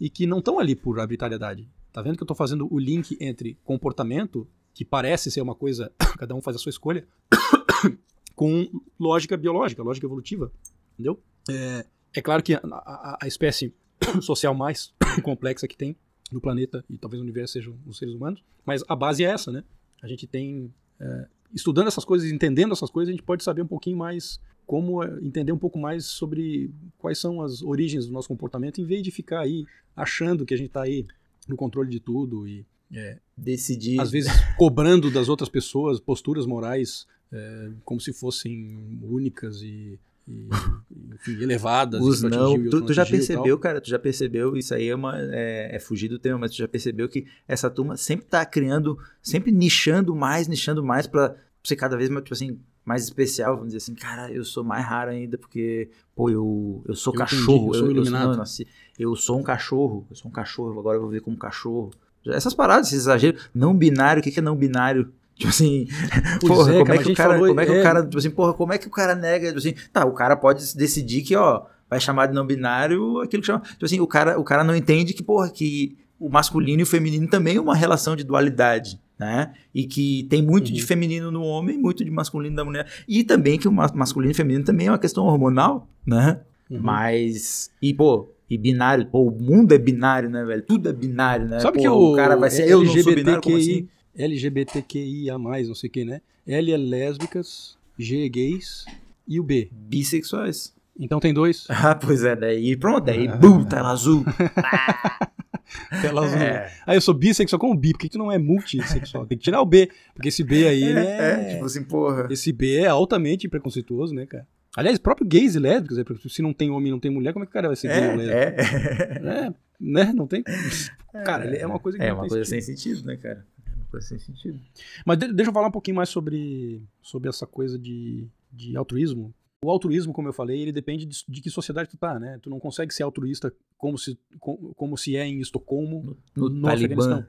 e que não estão ali por arbitrariedade. Tá vendo que eu estou fazendo o link entre comportamento, que parece ser uma coisa, cada um faz a sua escolha, com lógica biológica, lógica evolutiva, entendeu? É, é claro que a, a- a espécie social mais complexa que tem no planeta, e talvez no universo sejam os seres humanos, mas a base é essa, né? A gente tem, é, estudando essas coisas, entendendo essas coisas, a gente pode saber um pouquinho mais como é, entender um pouco mais sobre quais são as origens do nosso comportamento, em vez de ficar aí achando que a gente está aí no controle de tudo e é, Decidir. às vezes cobrando das outras pessoas posturas morais é, como se fossem únicas e, e, enfim, elevadas. Os não. atingiu Tu, tu já percebeu, cara, tu já percebeu, isso aí é, uma, é, é fugir do tema, mas tu já percebeu que essa turma sempre tá criando, sempre nichando mais, nichando mais pra ser cada vez mais, tipo assim, mais especial, vamos dizer assim, cara, eu sou mais raro ainda porque, pô, eu, eu sou Eu entendi, cachorro, eu sou iluminado. não, eu nasci- eu sou um cachorro, eu sou um cachorro, agora eu vou ver como cachorro. Essas paradas, esses exageros, não binário, o que que é não binário? Tipo assim, Pois porra, é, como é que o cara, falou- como é que é. o cara, tipo assim, porra, como é que o cara nega, tipo assim, tá, o cara pode decidir que, ó, vai chamar de não binário aquilo que chama, tipo assim, o cara, o cara não entende que, porra, que o masculino e o feminino também é uma relação de dualidade, né? E que tem muito Uhum. de feminino no homem, muito de masculino da mulher. E também que o ma- masculino e feminino também é uma questão hormonal, né? Uhum. Mas. E, pô, e binário. Pô, o mundo é binário, né, velho? Tudo é binário, né? Sabe Pô, que o, cara vai ser. Eu não sou binário, como assim? LGBTQIA+, não sei o que, né? L é lésbicas, G é gays e o B. Bissexuais. Então tem dois. Ah, pois é, daí pronto, daí, Ah. bum, tela azul. Tela azul. É. Ah, eu sou bissexual. Como bi? Por que tu não é multissexual? Tem que tirar o B. Porque esse B aí, ele É, é... tipo assim, porra. Esse B é altamente preconceituoso, né, cara? Aliás, próprio gays e lésbicos, é, se não tem homem e não tem mulher, como é que o cara vai ser gay ou lésbico? É, é. É, né? Não tem. Cara, é uma coisa que É não uma coisa sentido. sem sentido, né, cara? Coisa sem sentido. Mas de- deixa eu falar um pouquinho mais sobre, sobre essa coisa de, de altruísmo. O altruísmo, como eu falei, ele depende de, de que sociedade tu tá, né? Tu não consegue ser altruísta como se, com- como se é em Estocolmo, No, no Talibã. Afeganistão,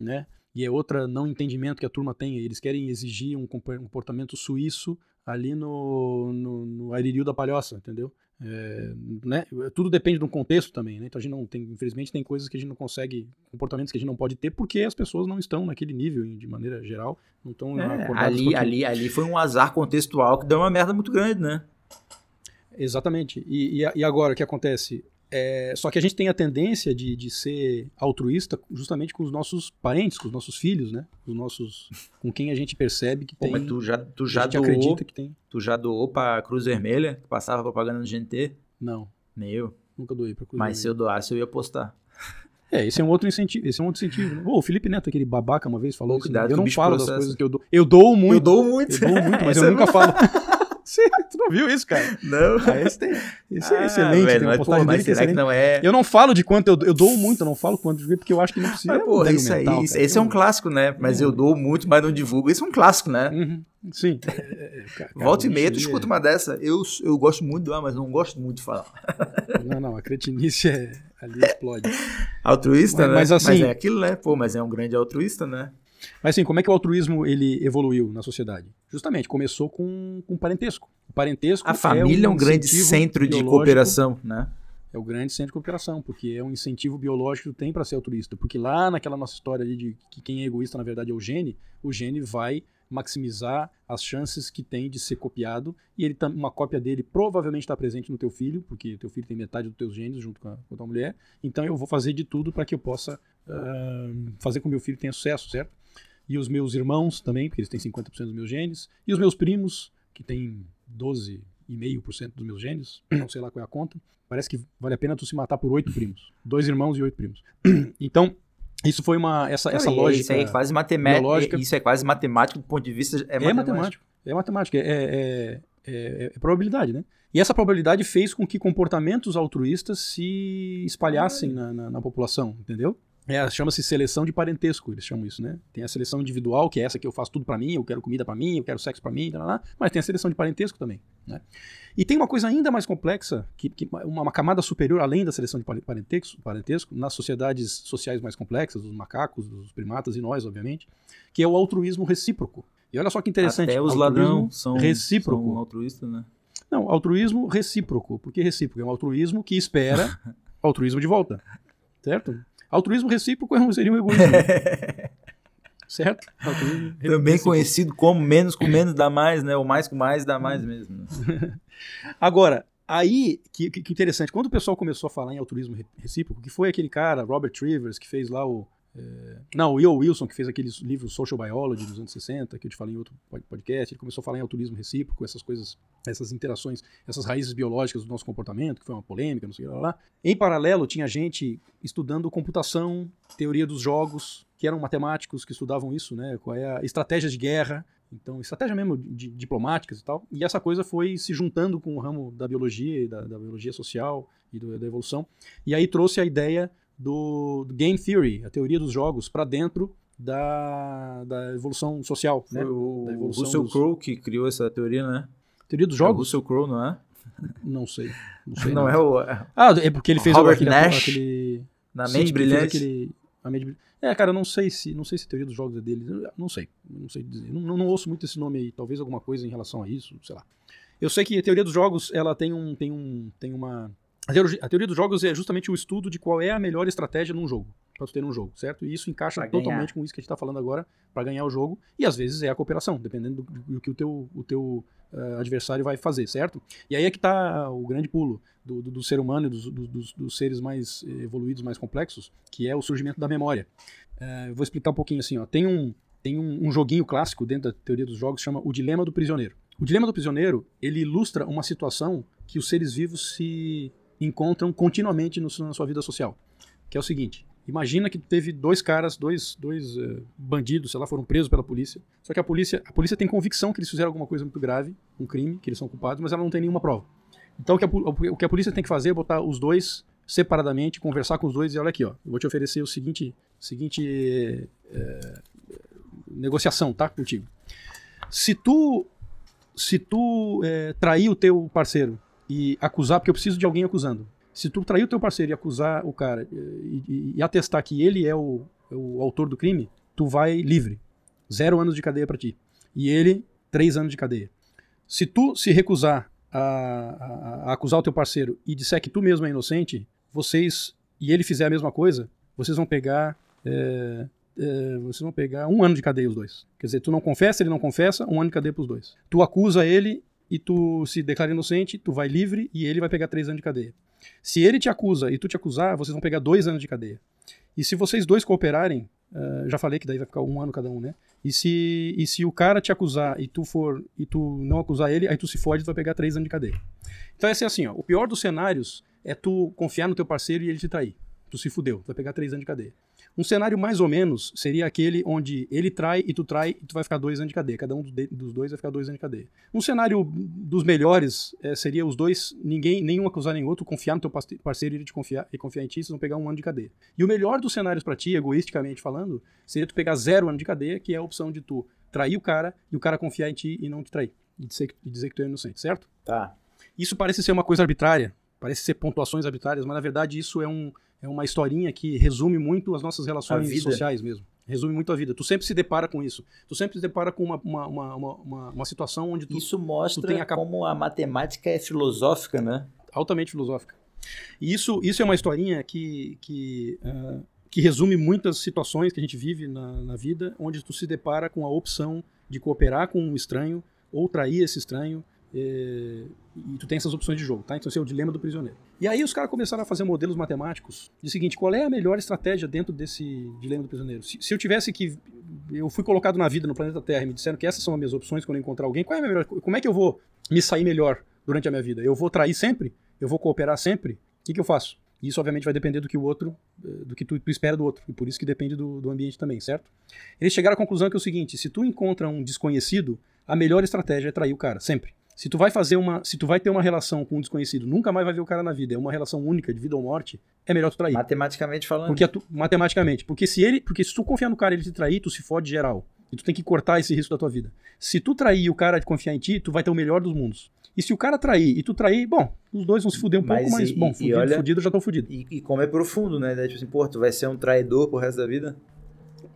né? E é outra não entendimento que a turma tem. Eles querem exigir um comportamento suíço ali no, no, no Aririu da Palhoça, entendeu? É, né? Tudo depende do contexto também, né? Então a gente não tem, infelizmente, tem coisas que a gente não consegue, comportamentos que a gente não pode ter porque as pessoas não estão naquele nível, de maneira geral, não estão É, ali, ali, ali foi um azar contextual que deu uma merda muito grande, né? Exatamente. E, e, e agora o que acontece? É, só que a gente tem a tendência de, de ser altruísta justamente com os nossos parentes, com os nossos filhos, né? Com os nossos, com quem a gente percebe que Pô, tem, mas tu já, tu a já gente doou, acredita que tem. tu já doou pra Cruz Vermelha, que passava propaganda no GNT? Não, Nem eu. nunca doei pra cruz. Mas se eu doasse, eu ia postar. É, esse é um outro incentivo. Esse é um outro incentivo. Né? O Felipe Neto, aquele babaca, uma vez falou isso. cuidado Eu que o não falo das coisas que eu dou. Eu dou muito. Eu dou muito. Eu dou muito, mas eu é nunca falo. Sim, tu não viu isso, cara? Não. Ah, esse, tem, esse é Ah, excelente. velho, tem uma mas, pô, mas que é será que não é? Eu não falo de quanto eu, dou- eu dou muito, eu não falo quanto, porque eu acho que não precisa. Mas, é porra, dano isso aí, mental, isso- cara. esse é um clássico, né? Mas eu dou muito, mas não divulgo. Isso é um clássico, né? Uhum, Sim. É, é, cara, Volta e meia, tu aí escuta uma dessa. Eu, eu gosto muito de doar, mas não gosto muito de falar. é- Não, não, a cretinice é, ali explode. Altruísta, Mas- né? mas assim- é aquilo, né? Pô, mas é um grande altruísta, né? Mas assim, como é que o altruísmo ele evoluiu na sociedade? Justamente, começou com, com parentesco. O parentesco A família é um grande incentivo centro de cooperação, né? É o grande centro de cooperação, porque é um incentivo biológico que tem para ser altruísta. Porque lá naquela nossa história ali de que quem é egoísta na verdade é o gene, o gene vai maximizar as chances que tem de ser copiado e ele uma cópia dele provavelmente está presente no teu filho, porque teu filho tem metade dos teus genes junto com a, com a tua mulher. Então eu vou fazer de tudo para que eu possa ah, fazer com que meu filho tenha sucesso, certo? E os meus irmãos também, porque eles têm 50% dos meus genes, e os meus primos, que têm 12,5% dos meus genes, não sei lá qual é a conta. Parece que vale a pena tu se matar por oito primos. Dois irmãos e oito primos. Então, isso foi uma. Essa, essa lógica. Isso é quase matemática. Isso é quase matemático do ponto de vista. É, é matemático. É matemática. É, é, é- é probabilidade, né? E essa probabilidade fez com que comportamentos altruístas se espalhassem na, na- na população, entendeu? É, chama-se seleção de parentesco, eles chamam isso, né? Tem a seleção individual, que é essa que eu faço tudo pra mim, eu quero comida pra mim, eu quero sexo pra mim, mas tem a seleção de parentesco também, né? E tem uma coisa ainda mais complexa, que, que uma, uma camada superior além da seleção de pare- parentesco, parentesco, nas sociedades sociais mais complexas, dos macacos, dos primatas e nós, obviamente, que é o altruísmo recíproco. E olha só que interessante. Até os ladrões são, recíproco. são altruístas, né? Não, altruísmo recíproco. Por que recíproco? É um altruísmo que espera altruísmo de volta. Certo? Altruísmo recíproco é um- seria um egoísmo. certo? Altruísmo Também recíproco. conhecido como menos com menos dá mais, né? O mais com mais dá mais mesmo. né? Agora, aí, que, que interessante, quando o pessoal começou a falar em altruísmo re- recíproco, que foi aquele cara, Robert Trivers, que fez lá o. não, o Wilson, que fez aquele livro Social Biology dos anos 60, que eu te falei em outro pod- podcast, ele começou a falar em altruísmo recíproco, essas coisas, essas interações, essas raízes biológicas do nosso comportamento, que foi uma polêmica, não sei lá, lá. Em paralelo, tinha gente estudando computação, teoria dos jogos, que eram matemáticos que estudavam isso, né? Qual é a estratégia de guerra, então, estratégia mesmo de, diplomáticas e tal. E essa coisa foi se juntando com o ramo da biologia da, da biologia social e do- da evolução. E aí trouxe a ideia do, do game theory, a teoria dos jogos, para dentro da, da evolução social, né? Foi o Da evolução Russell dos- Crowe que criou essa teoria, né? Teoria dos É o jogos? Russell Crowe, não é? Não sei. Não sei. Não, é o. é Ah, é porque ele fez Robert aquele, Nash, aquele Na mente brilhante. aquele- a mente brilhante. É, cara, não sei se não sei se a teoria dos jogos é dele. Não sei, não sei dizer. Não, não, não ouço muito esse nome aí. Talvez alguma coisa em relação a isso, sei lá. Eu sei que a teoria dos jogos ela tem um tem um tem uma a teoria, dos jogos é justamente o estudo de qual é a melhor estratégia num jogo. para tu ter um jogo, certo? E isso encaixa totalmente com isso que a gente tá falando agora para ganhar o jogo. E às vezes é a cooperação, dependendo do, do que o teu, o teu eh, adversário vai fazer, certo? E aí é que tá o grande pulo do, do, do ser humano e dos, do- dos, dos seres mais eh, evoluídos, mais complexos, que é o surgimento da memória. Eu vou explicar um pouquinho assim, ó. Tem um, tem um, um joguinho clássico dentro da teoria dos jogos, chama o Dilema do Prisioneiro. O Dilema do Prisioneiro, ele ilustra uma situação que os seres vivos se encontram continuamente no- na sua vida social. Que é o seguinte, imagina que teve dois caras, dois, dois eh, bandidos, sei lá, foram presos pela polícia. Só que a polícia, a polícia tem convicção que eles fizeram alguma coisa muito grave, um crime, que eles são culpados, mas ela não tem nenhuma prova. Então o que a, o que a polícia tem que fazer é botar os dois separadamente, conversar com os dois e olha aqui, ó, eu vou te oferecer o seguinte, seguinte eh, negociação, tá, contigo. Se tu se tu eh, trair o teu parceiro e acusar, porque eu preciso de alguém acusando. Se tu trair o teu parceiro e acusar o cara eh, e, e- e atestar que ele é o, é o autor do crime, tu vai livre. Zero anos de cadeia pra ti. E ele, três anos de cadeia. Se tu se recusar a, a- a acusar o teu parceiro e disser que tu mesmo é inocente, vocês, e ele fizer a mesma coisa, vocês vão pegar eh, eh, vocês vão pegar um ano de cadeia os dois. Quer dizer, tu não confessa, ele não confessa, um ano de cadeia pros dois. Tu acusa ele e tu se declara inocente, tu vai livre e ele vai pegar três anos de cadeia. Se ele te acusa e tu te acusar, vocês vão pegar dois anos de cadeia. E se vocês dois cooperarem, eh, já falei que daí vai ficar um ano cada um, né? E se, e se o cara te acusar e tu for e tu não acusar ele, aí tu se fode, tu vai pegar três anos de cadeia. Então é assim, assim, ó, o pior dos cenários é tu confiar no teu parceiro e ele te trair. Tu se fudeu, tu vai pegar três anos de cadeia. Um cenário mais ou menos seria aquele onde ele trai e tu trai e tu vai ficar dois anos de cadeia. Cada um dos dois vai ficar dois anos de cadeia. Um cenário dos melhores eh, seria os dois, ninguém, nenhum acusar nem outro, confiar no teu parce- parceiro e ele te confiar, e confiar em ti, vocês vão pegar um ano de cadeia. E o melhor dos cenários pra ti, egoisticamente falando, seria tu pegar zero ano de cadeia, que é a opção de tu trair o cara e o cara confiar em ti e não te trair. E dizer, que- e dizer que tu é inocente, certo? Tá. Isso parece ser uma coisa arbitrária, parece ser pontuações arbitrárias, mas na verdade isso é, um, é uma historinha que resume muito as nossas relações sociais mesmo. Resume muito a vida. Tu sempre se depara com isso. Tu sempre se depara com uma, uma, uma, uma, uma- situação onde tu Isso mostra tem a cap- como a matemática é filosófica, né? altamente filosófica. E isso, isso é uma historinha que, que, ah, que resume muitas situações que a gente vive na, na vida, onde tu se depara com a opção de cooperar com um estranho ou trair esse estranho. Eh, e tu tem essas opções de jogo, tá? Então esse é o dilema do prisioneiro. E aí os caras começaram a fazer modelos matemáticos de seguinte, qual é a melhor estratégia dentro desse dilema do prisioneiro? Se, se eu tivesse que eu fui colocado na vida no planeta Terra e me disseram que essas são as minhas opções quando eu encontrar alguém, qual é a melhor, como é que eu vou me sair melhor durante a minha vida? Eu vou trair sempre? Eu vou cooperar sempre? O que, que eu faço? Isso, obviamente, vai depender do que o outro, eh, do que tu, tu espera do outro. E por isso que depende do, do ambiente também, certo? Eles chegaram à conclusão que é o seguinte: se tu encontra um desconhecido, a melhor estratégia é trair o cara, sempre. Se tu vai fazer uma. Se tu vai ter uma relação com um desconhecido, nunca mais vai ver o cara na vida, é uma relação única, de vida ou morte, é melhor tu trair. Matematicamente falando. Porque tu- matematicamente, porque se ele, porque se tu confiar no cara e ele te trair, tu se fode geral. E tu tem que cortar esse risco da tua vida. Se tu trair e o cara confiar em ti, tu vai ter o melhor dos mundos. E se o cara trair e tu trair, bom, os dois vão se fuder um Mas pouco, mas e- bom, fudido, olha- fudido, já tô fudido. E, e como é profundo, né? Daí, Tipo assim, pô, tu vai ser um traidor pro resto da vida?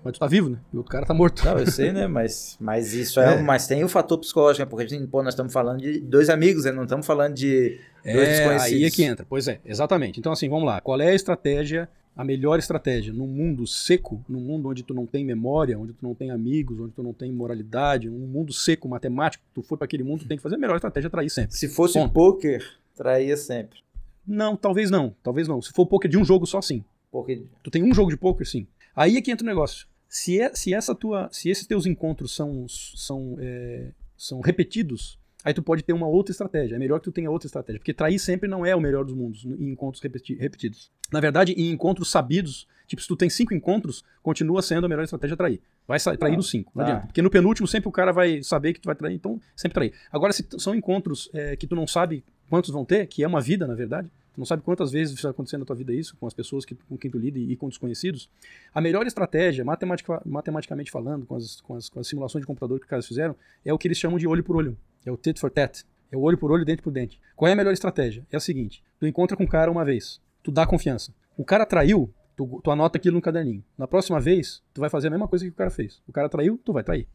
Mas tu tá vivo, né? E o outro cara tá morto. Não, eu sei, né? Mas, mas isso é, É. Mas tem o fator psicológico, né? Porque a gente, pô, nós estamos falando de dois amigos, né? Não estamos falando de dois É, desconhecidos. aí é que entra. Pois é, exatamente. Então, assim, vamos lá. Qual é a estratégia, a melhor estratégia num mundo seco, num mundo onde tu não tem memória, onde tu não tem amigos, onde tu não tem moralidade, um mundo seco, matemático, tu for para aquele mundo, tu tem que fazer a melhor estratégia é trair sempre. Se fosse Ponto. poker, traía sempre. Não, talvez não. Talvez não. Se for poker de um jogo só, sim. Porque Tu tem um jogo de poker, sim. Aí é que entra o negócio. Se, é, se essa tua, se esses teus encontros são, são, é, são repetidos, aí tu pode ter uma outra estratégia. É melhor que tu tenha outra estratégia, porque trair sempre não é o melhor dos mundos em encontros repeti- repetidos. Na verdade, em encontros sabidos, tipo, se tu tem cinco encontros, continua sendo a melhor estratégia trair. Vai trair nos cinco, não tá. adianta. Porque no penúltimo sempre o cara vai saber que tu vai trair, então sempre trair. Agora, se são encontros é, que tu não sabe quantos vão ter, que é uma vida, na verdade, tu não sabe quantas vezes vai acontecer na tua vida isso, com as pessoas que, com quem tu lida e, e com desconhecidos, a melhor estratégia, matematica- matematicamente falando, com as, com, as, com as simulações de computador que os caras fizeram, é o que eles chamam de olho por olho. É o tit for tat. É o olho por olho, dente por dente. Qual é a melhor estratégia? É a seguinte: tu encontra com o cara uma vez, tu dá confiança. O cara traiu, tu, tu anota aquilo no caderninho. Na próxima vez, tu vai fazer a mesma coisa que o cara fez. O cara traiu, tu vai trair.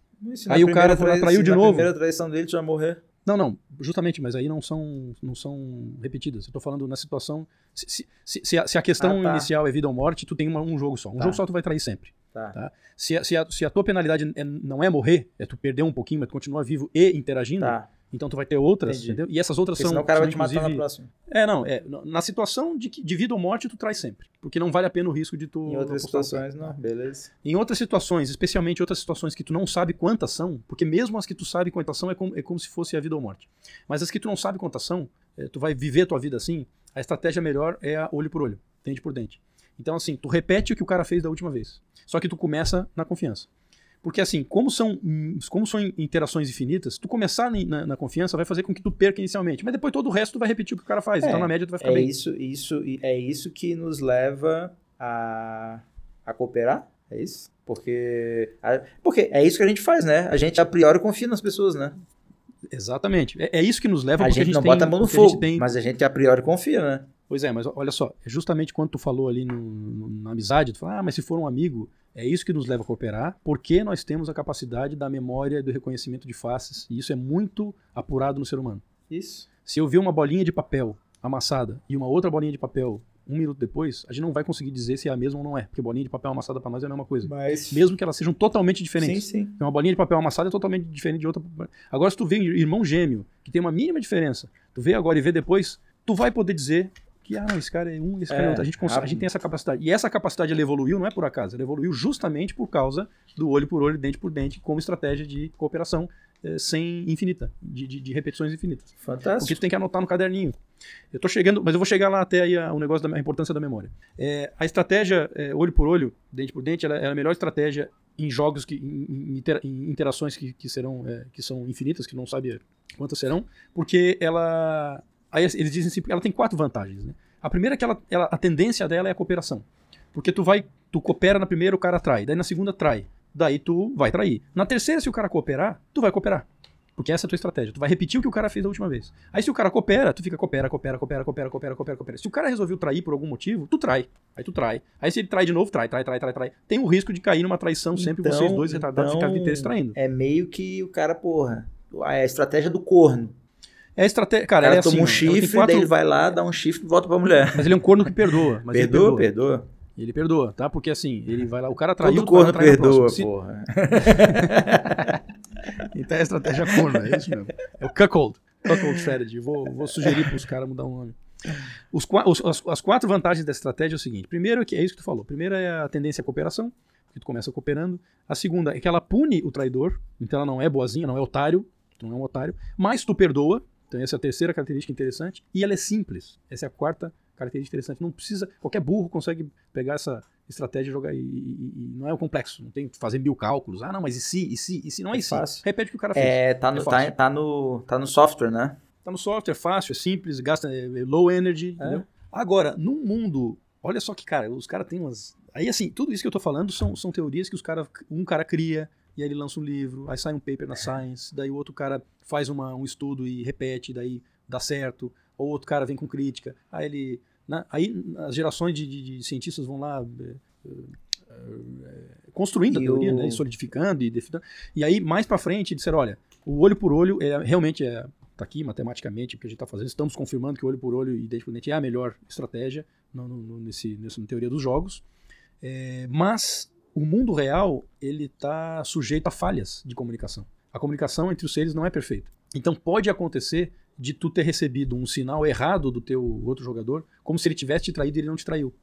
Aí o cara traiu de novo. primeira traição dele, tu vai morrer. Não, não, justamente, mas aí não são, não são repetidas. Eu tô falando na situação. Se, se, se, a, se a questão Ah, tá. inicial é vida ou morte, tu tem uma- um jogo só. Um Tá. jogo só tu vai trair sempre. Tá. Tá? Se, a, se, a, tua penalidade é- não é morrer, é tu perder um pouquinho, mas tu continuar vivo e interagindo, Tá. Então tu vai ter outras, Entendi. entendeu? E essas outras Porque são. senão o cara vai te matar na inclusive- próxima. É, não, é. Na situação de, que- de vida ou morte, tu traz sempre. Porque não vale a pena o risco de tu. Em outras situações, não. Beleza. Em outras situações, especialmente outras situações que tu não sabe quantas são, porque mesmo as que tu sabe quantas são é como, é como se fosse a vida ou morte. Mas as que tu não sabe quantas são, é, tu vai viver tua vida assim, a estratégia melhor é a olho por olho, dente por dente. Então, assim, tu repete o que o cara fez da última vez. Só que tu começa na confiança. Porque, assim, como são, como são interações infinitas, tu começar na, na confiança vai fazer com que tu perca inicialmente. Mas depois todo o resto tu vai repetir o que o cara faz. É, então, na média, tu vai ficar É bem. isso, isso, é isso que nos leva a, a cooperar? É isso? Porque, a- porque é isso que a gente faz, né? A gente a priori confia nas pessoas, né? Exatamente. É, é isso que nos leva A porque gente, não tem, bota a mão no a gente fogo, tem- mas a gente a priori confia, né? Pois é, mas olha só, é justamente quando tu falou ali no- no- na amizade, tu fala, ah, mas se for um amigo, é isso que nos leva a cooperar, porque nós temos a capacidade da memória e do reconhecimento de faces, e isso é muito apurado no ser humano. Isso. Se eu ver uma bolinha de papel amassada e uma outra bolinha de papel um minuto depois, a gente não vai conseguir dizer se é a mesma ou não é, porque bolinha de papel amassada para nós é a mesma coisa. Mas. Mesmo que elas sejam totalmente Sim, diferentes. sim. Uma bolinha de papel amassada é totalmente diferente de outra. Agora, se tu vê um irmão gêmeo, que tem uma mínima diferença, tu vê agora e vê depois, tu vai poder dizer que, ah, não, esse cara é um, esse cara é É, outro. A gente, consegue, a gente tem essa capacidade. E essa capacidade, ela evoluiu, não é por acaso, ela evoluiu justamente por causa do olho por olho, dente por dente, como estratégia de cooperação eh, sem infinita, de, de- de repetições infinitas. Porque Fantástico. tu tem que anotar no caderninho. Eu tô chegando, mas eu vou chegar lá até aí a- o negócio da a importância da memória. É, a estratégia é, olho por olho, dente por dente, ela, é a melhor estratégia em jogos que em, em interações que, que serão é, que são infinitas, que não sabe quantas serão, porque ela aí eles dizem assim, ela tem quatro vantagens, né? A primeira é que ela, ela- a tendência dela é a cooperação. Porque tu vai, tu coopera na primeira, o cara trai, daí na segunda trai, daí tu vai trair. Na terceira, se o cara cooperar, tu vai cooperar. Porque essa é a tua estratégia. Tu vai repetir o que o cara fez da última vez. Aí se o cara coopera, tu fica coopera, coopera, coopera, coopera, coopera, coopera, coopera. Se o cara resolveu trair por algum motivo, tu trai. Aí tu trai. Aí se ele trai de novo, trai, trai, trai, trai, trai. Tem o risco de cair numa traição sempre Então- vocês dois retardados então, ficarem inteiros traindo. É meio que o cara, porra. A estratégia do corno. É a estratégia. Cara, cara ela é toma assim, um chifre, quatro- daí ele vai lá, dá um chifre e volta pra mulher. Mas ele é um corno que perdoa. Mas ele Perdoa, perdoa. perdoa. Ele perdoa, tá? Porque assim, ele vai lá, o cara traiu, Todo corno trai perdoa. Se- porra. Então é a estratégia corno, é isso mesmo. É o cuckold. Cuckold strategy. Vou, vou sugerir para os caras mudar o nome. Os, os- as, as quatro vantagens dessa estratégia é o seguinte. Primeiro, é que é isso que tu falou. Primeiro é a tendência à cooperação, que tu começa cooperando. A segunda é que ela pune o traidor, então ela não é boazinha, não é otário, tu não é um otário, mas tu perdoa. Então essa é a terceira característica interessante. E ela é simples. Essa é a quarta característica interessante. Não precisa, qualquer burro consegue pegar essa estratégia e jogar. E, e- e não é um complexo, não tem que fazer mil cálculos. Ah, não, mas e se, e se, e se? Não é, É e se. Repete o que o cara fez. É, tá no, É tá, tá no, tá no software, né? Tá no software, fácil, é simples, gasta é, é low energy, entendeu? Agora, num mundo, olha só que, cara, os caras têm umas. Aí, assim, tudo isso que eu tô falando são, são teorias que os cara, um cara cria, e aí ele lança um livro, aí sai um paper na Science, daí o outro cara faz uma, um estudo e repete, daí dá certo, ou outro cara vem com crítica, aí ele. né, aí as gerações de, de- de cientistas vão lá. é, é, construindo a E teoria, o- né, solidificando e definindo. E aí, mais pra frente, disseram: olha, o olho por olho é, realmente é, tá aqui matematicamente o que a gente está fazendo, estamos confirmando que o olho por olho e dente por dente é a melhor estratégia no- no- nesse, nessa teoria dos jogos. É, mas o mundo real ele está sujeito a falhas de comunicação. A comunicação entre os seres não é perfeita. Então pode acontecer de tu ter recebido um sinal errado do teu outro jogador, como se ele tivesse te traído e ele não te traiu.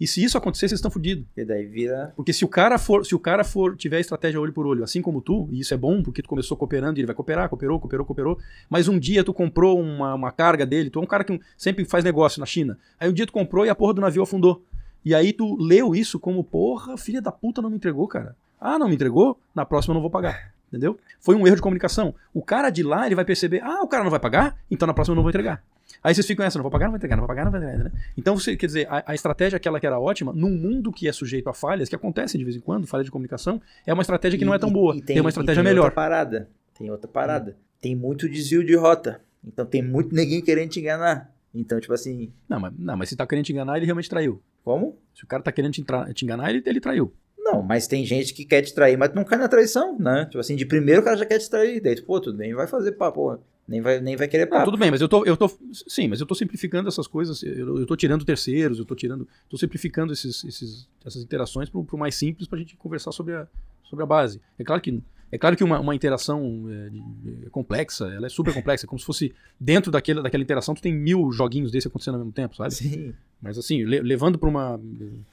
E se isso acontecer, vocês estão fodidos. E daí vira. Porque se o cara for, se o cara for tiver estratégia olho por olho, assim como tu, e isso é bom porque tu começou cooperando e ele vai cooperar, cooperou, cooperou, cooperou, mas um dia tu comprou uma, uma carga dele, tu é um cara que sempre faz negócio na China. Aí um dia tu comprou e a porra do navio afundou. E aí tu leu isso como, porra, filha da puta não me entregou, cara. Ah, não me entregou? Na próxima eu não vou pagar. Entendeu? Foi um erro de comunicação. O cara de lá, ele vai perceber, ah, o cara não vai pagar? Então na próxima eu não vou entregar. Aí vocês ficam essa, não vou pagar, não vou entregar, não vou pagar, não vou entregar. Né? Então, você, quer dizer, a, a estratégia aquela que era ótima, num mundo que é sujeito a falhas, que acontecem de vez em quando, falha de comunicação, é uma estratégia que não é tão E- boa. e tem, uma estratégia e tem melhor. Outra parada. Tem outra parada. Tem muito desvio de rota. Então tem muito neguinho querendo te enganar. Então, tipo assim, Não mas, não, mas se tá querendo te enganar, ele realmente traiu. como? Se o cara tá querendo te, te enganar, ele, ele traiu. Não, mas tem gente que quer te trair, mas não cai na traição, né? Tipo assim, de primeiro o cara já quer te trair. Daí, tu, pô, tu nem vai fazer pra porra. Nem vai, nem vai querer Ah, papo. tudo bem, mas eu tô, eu tô. Sim, mas eu tô simplificando essas coisas. Eu, eu tô tirando terceiros, eu tô tirando. tô simplificando esses, esses, essas interações pro, pro mais simples pra gente conversar sobre a, sobre a base. É claro que. É claro que uma, uma interação é, é complexa, ela é super complexa, é como se fosse dentro daquela, daquela interação tu tem mil joguinhos desse acontecendo ao mesmo tempo, sabe? Sim. Mas assim, le- levando para uma.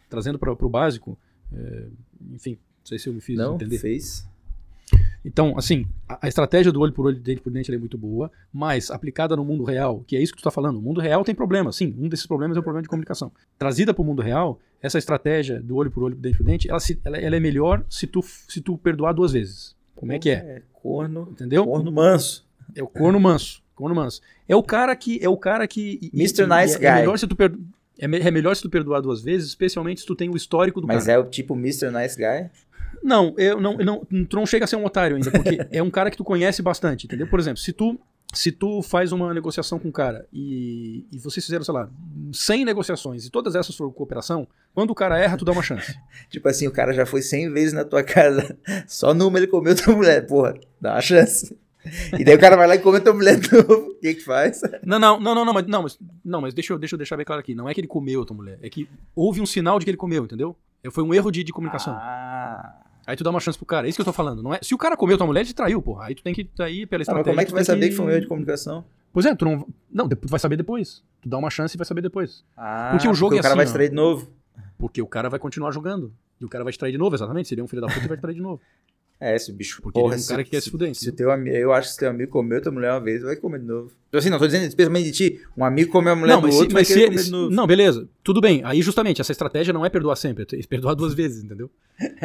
trazendo para o básico, enfim, não sei se eu me fiz Não, entender. fez. Então, assim, a, a estratégia do olho por olho, dente por dente, é muito boa, mas aplicada no mundo real, que é isso que tu está falando, o mundo real tem problemas, sim, um desses problemas é o problema de comunicação. Trazida para o mundo real, essa estratégia do olho por olho, dente por dente, ela, se- ela- ela é melhor se tu, se tu perdoar duas vezes. Como é que é? É, corno. Entendeu? Corno manso. É o corno manso. Corno manso. É o cara que. É o cara que. Mr. e- Nice é, Guy. É melhor, se tu perdo- é, me- é melhor se tu perdoar duas vezes, especialmente se tu tem o histórico do Mas cara. é o tipo Mr. Nice Guy. Não, eu não, eu não, tu não chega a ser um otário ainda, porque é um cara que tu conhece bastante, entendeu? Por exemplo, se tu, se tu faz uma negociação com um cara e, e vocês fizeram, sei lá, 100 negociações e todas essas foram cooperação, quando o cara erra, tu dá uma chance. Tipo assim, o cara já foi 100 vezes na tua casa. Só numa ele comeu tua mulher. Porra, dá uma chance. E daí o cara vai lá e come tua mulher novo. O que que faz? Não, não, não, não, não, mas, não, mas, não, mas deixa, eu, deixa eu deixar bem claro aqui. Não é que ele comeu a tua mulher, é que houve um sinal de que ele comeu, entendeu? Foi um erro de, de comunicação. Ah. Aí tu dá uma chance pro cara. É isso que eu tô falando. Não é... Se o cara comeu tua mulher, ele te traiu, porra. Aí tu tem que ir pela Tá, mas estratégia. como é que tu vai saber que foi um erro de comunicação? Pois é, tu não. Não, tu vai saber depois. Tu dá uma chance e vai saber depois. Ah, Porque o jogo é o cara assim, vai ó. extrair de novo. Porque o cara vai continuar jogando. E o cara vai te trair de novo, exatamente. Seria um filho da puta e vai te trair de novo. É, esse bicho. Porque ele é um cara que quer se fuder, Se o teu amigo, eu acho que se teu amigo comeu tua mulher uma vez, vai comer de novo. Tipo assim, não tô dizendo especialmente de ti. Um amigo comeu a mulher Não, do mas, se, outro, vai mas se, se-. Não, beleza. Tudo bem. Aí, justamente, essa estratégia não é perdoar sempre, é perdoar duas vezes, entendeu?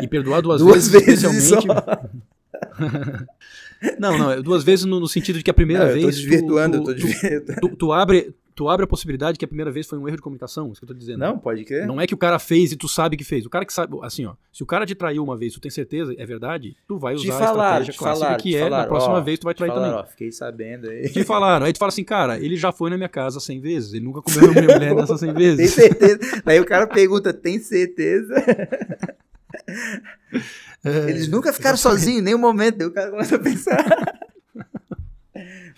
E perdoar duas, Duas vezes especialmente. só. Não, não, é duas vezes no, no sentido de que a primeira Não, eu vez. tô tu- desvirtuando, eu tu, tô tu- desvirtuando. tu, tu abre, tu abre a possibilidade que a primeira vez foi um erro de comunicação, isso que eu tô dizendo. Não, pode crer. Não é que o cara fez e tu sabe que fez. O cara que sabe, assim, ó, se o cara te traiu uma vez, tu tem certeza, é verdade, tu vai usar Te a falaram, estratégia te clássica falaram, que é na próxima ó, vez tu vai trair Falaram, também. ó, fiquei sabendo aí. Te falaram, aí tu fala assim, cara, ele já foi na minha casa 100 vezes, ele nunca comeu a minha mulher nessas 100 Tem vezes. certeza? Daí o cara pergunta, tem certeza? É, Eles nunca ficaram sozinhos em nenhum momento. Daí o cara começa a pensar.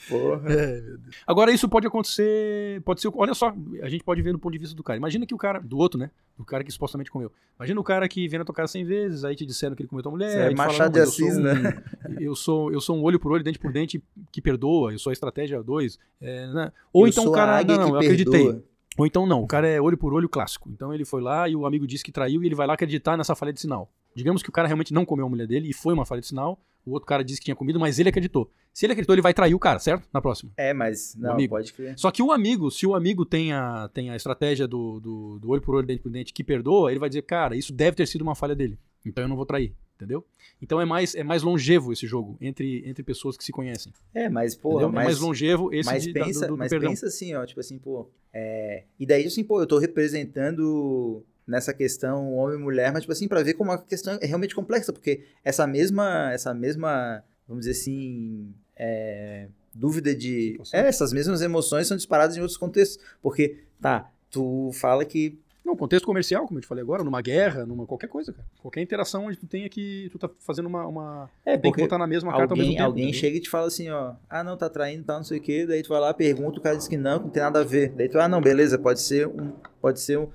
Porra. É, meu Deus. Agora isso pode acontecer, pode ser, olha só, a gente pode ver do ponto de vista do cara. Imagina que o cara, do outro, né? Do cara que supostamente comeu. Imagina o cara que vem na tua casa 100 vezes, aí te disseram que ele comeu tua mulher, Isso é Machado "Não, de Assis, né? Eu sou, eu sou um olho por olho, dente por dente que perdoa, eu sou a estratégia 2. né? Ou Eu então o cara, não, não, eu acreditei. perdoa. Ou então não, o cara é olho por olho clássico. Então ele foi lá e o amigo disse que traiu e ele vai lá acreditar nessa falha de sinal. Digamos que o cara realmente não comeu a mulher dele e foi uma falha de sinal, o outro cara disse que tinha comido, mas ele acreditou. Se ele acreditou, ele vai trair o cara, certo? Na próxima. É, mas não, amigo. pode crer. Só que o amigo, se o amigo tem a, tem a estratégia do, do, do olho por olho, dente por dente, que perdoa, ele vai dizer, cara, isso deve ter sido uma falha dele. Então eu não vou trair, entendeu? Então é mais, é mais longevo esse jogo entre, entre pessoas que se conhecem. É, mas, porra, entendeu? é mais longevo esse mas de, da- pensa, do, do mas perdão. pensa assim, ó, tipo assim, pô, é, e daí assim, pô, eu tô representando nessa questão homem e mulher, mas tipo assim, pra ver como a questão é realmente complexa, porque essa mesma, essa mesma, vamos dizer assim, é, dúvida de, é, essas mesmas emoções são disparadas em outros contextos, porque, tá, tu fala que Não, contexto comercial, como eu te falei agora, numa guerra, numa qualquer coisa, cara. Qualquer interação onde tu tenha que. Tu tá fazendo uma. uma é, tem que botar na mesma carta ao mesmo alguém, tempo. alguém entendeu? chega e te fala assim, ó, ah, não, tá traindo, tá, não sei o quê, daí tu vai lá, pergunta, o cara diz que não, que não tem nada a ver. Daí tu, ah, não, beleza, pode ser um, pode ser um,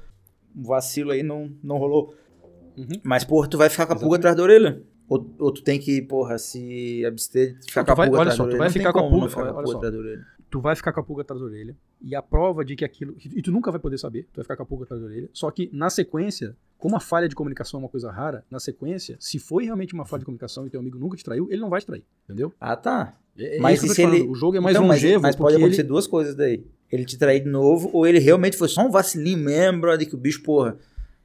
um vacilo aí, não, não rolou. Uhum. Mas, porra, tu vai ficar com a pulga atrás da orelha. Ou, ou tu tem que, porra, se abster de ficar Tu com a vai- pulga atrás da tu orelha. vai Não tem ficar com a pulga- olha só. atrás da orelha. Tu vai ficar com a pulga atrás da orelha. E a prova de que aquilo. E tu nunca vai poder saber, tu vai ficar com a pulga atrás da orelha. Só que na sequência, como a falha de comunicação é uma coisa rara, na sequência, se foi realmente uma falha de comunicação e teu amigo nunca te traiu, ele não vai te trair. Entendeu? Ah, tá. É, é Mas se ele- O jogo é mais Então, mas- longevo. Mas, pode porque acontecer ele- duas coisas daí. Ele te trair de novo, ou ele realmente foi só um vacilinho mesmo, brother, que o bicho, porra,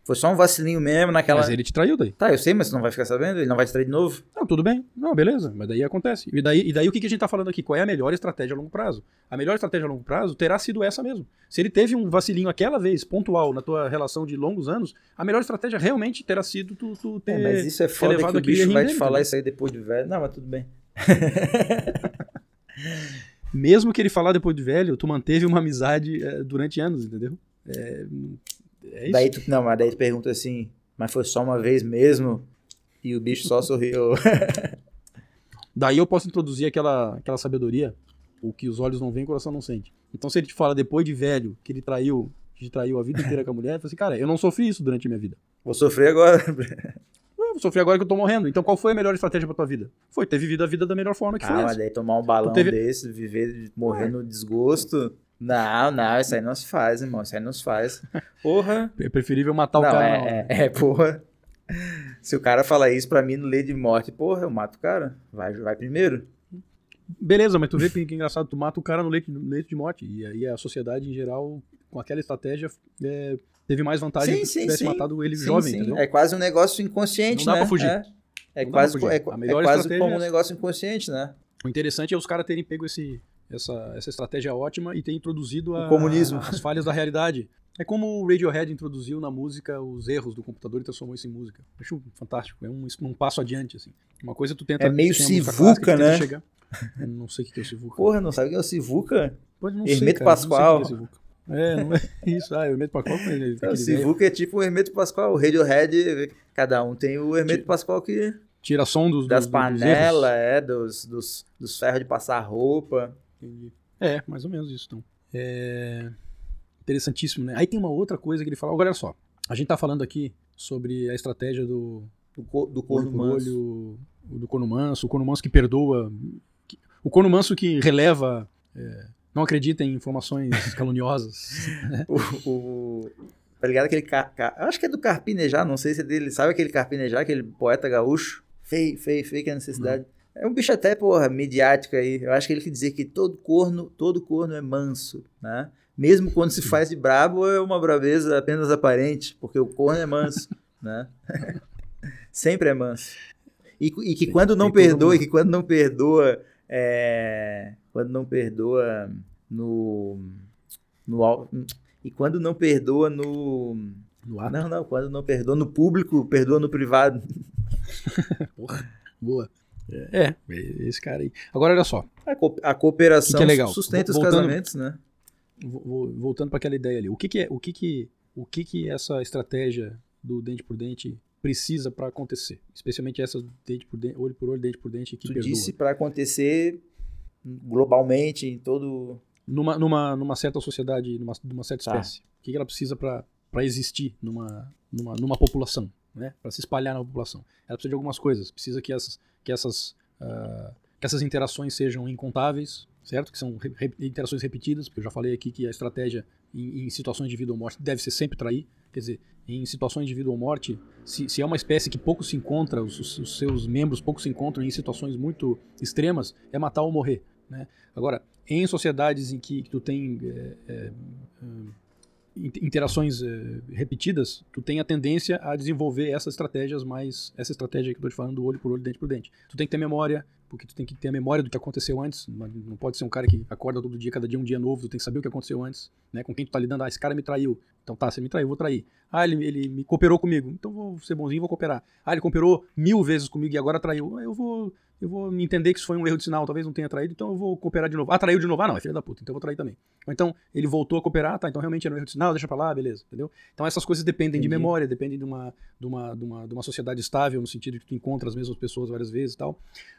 foi só um vacilinho mesmo naquela... Mas ele te traiu daí. Tá, eu sei, mas tu não vai ficar sabendo? Ele não vai te trair de novo? Não, tudo bem. Não, beleza. Mas daí acontece. E daí, e daí o que, que a gente tá falando aqui? Qual é a melhor estratégia a longo prazo? A melhor estratégia a longo prazo terá sido essa mesmo. Se ele teve um vacilinho aquela vez, pontual, na tua relação de longos anos, a melhor estratégia realmente terá sido tu, tu ter. É, mas isso é foda que o bicho vai te falar entendeu? isso aí depois de velho. Não, mas tudo bem. Mesmo que ele falar depois de velho, tu manteve uma amizade eh, durante anos, entendeu? É, é isso. Daí tu, não, mas daí tu pergunta assim, mas foi só uma vez mesmo? E o bicho só sorriu. Daí eu posso introduzir aquela, aquela sabedoria O que os olhos não veem, o coração não sente. Então, se ele te fala depois de velho que ele traiu, que traiu a vida inteira com a mulher, ele fala assim, cara, eu não sofri isso durante a minha vida. Vou sofrer agora. Eu vou sofrer agora que eu tô morrendo. Então, qual foi a melhor estratégia pra tua vida? Foi ter vivido a vida da melhor forma que ah, foi mas essa. daí tomar um balão teve- desse, viver, morrer no desgosto. Não, não, isso aí não se faz, irmão. Isso aí não se faz. Porra. É preferível matar o não, cara é, é, é, porra. Se o cara falar isso pra mim no leito de morte, porra, eu mato o cara. Vai, vai primeiro. Beleza, mas tu vê que, que engraçado, tu mata o cara no leito, no leito de morte. E aí a sociedade, em geral, com aquela estratégia, é, teve mais vantagem Sim, que sim, tivesse sim. matado ele Sim, jovem, sim. entendeu? É quase um negócio inconsciente, Não dá né? pra fugir. É, é Não dá quase, pra fugir. é, A é quase como é um negócio inconsciente, né? O interessante é os caras terem pego esse, essa, essa estratégia ótima e terem introduzido a- O comunismo. as falhas da realidade. É como o Radiohead introduziu na música os erros do computador e transformou isso em música. Acho fantástico, é um, um passo adiante, assim. Uma coisa tu tenta... É meio Sivuca, que né? chegar- Eu não sei o que é o Sivuca. Porra, não sabe quem é o Sivuca? Pode não Hermeto sei, cara, Pascoal. Não sei o que é Sivuca. É, não é isso. Ah, Hermeto Pascoal com ele. É, o aquele velho. Sivuca é tipo o Hermeto Pascoal. O Radiohead, cada um tem o Hermeto Tipo, Pascoal que... Tira som dos, Das panelas, é, dos, dos, dos ferros de passar roupa. Entendi. É, mais ou menos isso, então. É interessantíssimo, né? Aí tem uma outra coisa que ele fala. Agora, olha só. A gente tá falando aqui sobre a estratégia do Do, co- do corno manso. olho, o do corno manso, o corno manso que perdoa, que- o corno manso que releva, é, não acredita em informações caluniosas. O, o- tá ligado aquele... Car, car- eu acho que é do Carpinejar, não sei se é dele. Sabe aquele Carpinejar, aquele poeta gaúcho? Feio, feio, feio que é a necessidade. É um bicho até, porra, midiático aí. Eu acho que ele quer dizer que todo corno, todo corno é manso, né? Mesmo quando se faz de brabo, é uma braveza apenas aparente, porque o corno é manso, né? Sempre é manso. E, e que quando não perdoa, e que quando não perdoa, é, quando não perdoa no, no e quando não perdoa no No ar. não, não, quando não perdoa no público, perdoa no privado. Porra, boa. É, é, esse cara aí. Agora, olha só. A, co- a cooperação Que que é legal? sustenta os casamentos, né? Vo- vo- voltando para aquela ideia ali, o que que é, o que que, o que que essa estratégia do dente por dente precisa para acontecer? Especialmente essa dente por dente, olho por olho, dente por dente que Tu perdoa. disse para acontecer globalmente em todo Numa, numa, numa certa sociedade, numa, numa certa Tá. espécie, o que que ela precisa para existir numa, numa, numa população, né? Para se espalhar na população? Ela precisa de algumas coisas. Precisa que essas, que essas, ah, que essas interações sejam incontáveis, certo? Que são re- interações repetidas, porque eu já falei aqui que a estratégia em, em situações de vida ou morte deve ser sempre trair. Quer dizer, em situações de vida ou morte, se, se é uma espécie que pouco se encontra, os, os- seus membros pouco se encontram em situações muito extremas, é matar ou morrer. Né? Agora, em sociedades em que tu tem é, é, in- interações é, repetidas, tu tem a tendência a desenvolver essas estratégias mais essa estratégia que eu tô te falando do olho por olho, dente por dente. Tu tem que ter memória, porque tu tem que ter a memória do que aconteceu antes. Não pode ser um cara que acorda todo dia, cada dia um dia novo. Tu tem que saber o que aconteceu antes, né? Com quem tu tá lidando. Ah, esse cara me traiu. Então tá, você me traiu, vou trair. Ah, ele, ele me cooperou comigo. Então vou ser bonzinho, vou cooperar. Ah, ele cooperou mil vezes comigo e agora traiu. Ah, Eu vou eu vou entender que isso foi um erro de sinal, talvez não tenha traído, então eu vou cooperar de novo. Ah, traiu de novo. Ah, não, é filho da puta, então eu vou trair também. Ou então, ele voltou a cooperar, tá, então realmente era um erro de sinal, deixa pra lá, beleza, entendeu? Então essas coisas dependem de Entendi. memória, dependem de uma, de, uma, de, uma, de uma sociedade estável, no sentido de que tu encontra as mesmas pessoas várias vezes e tal.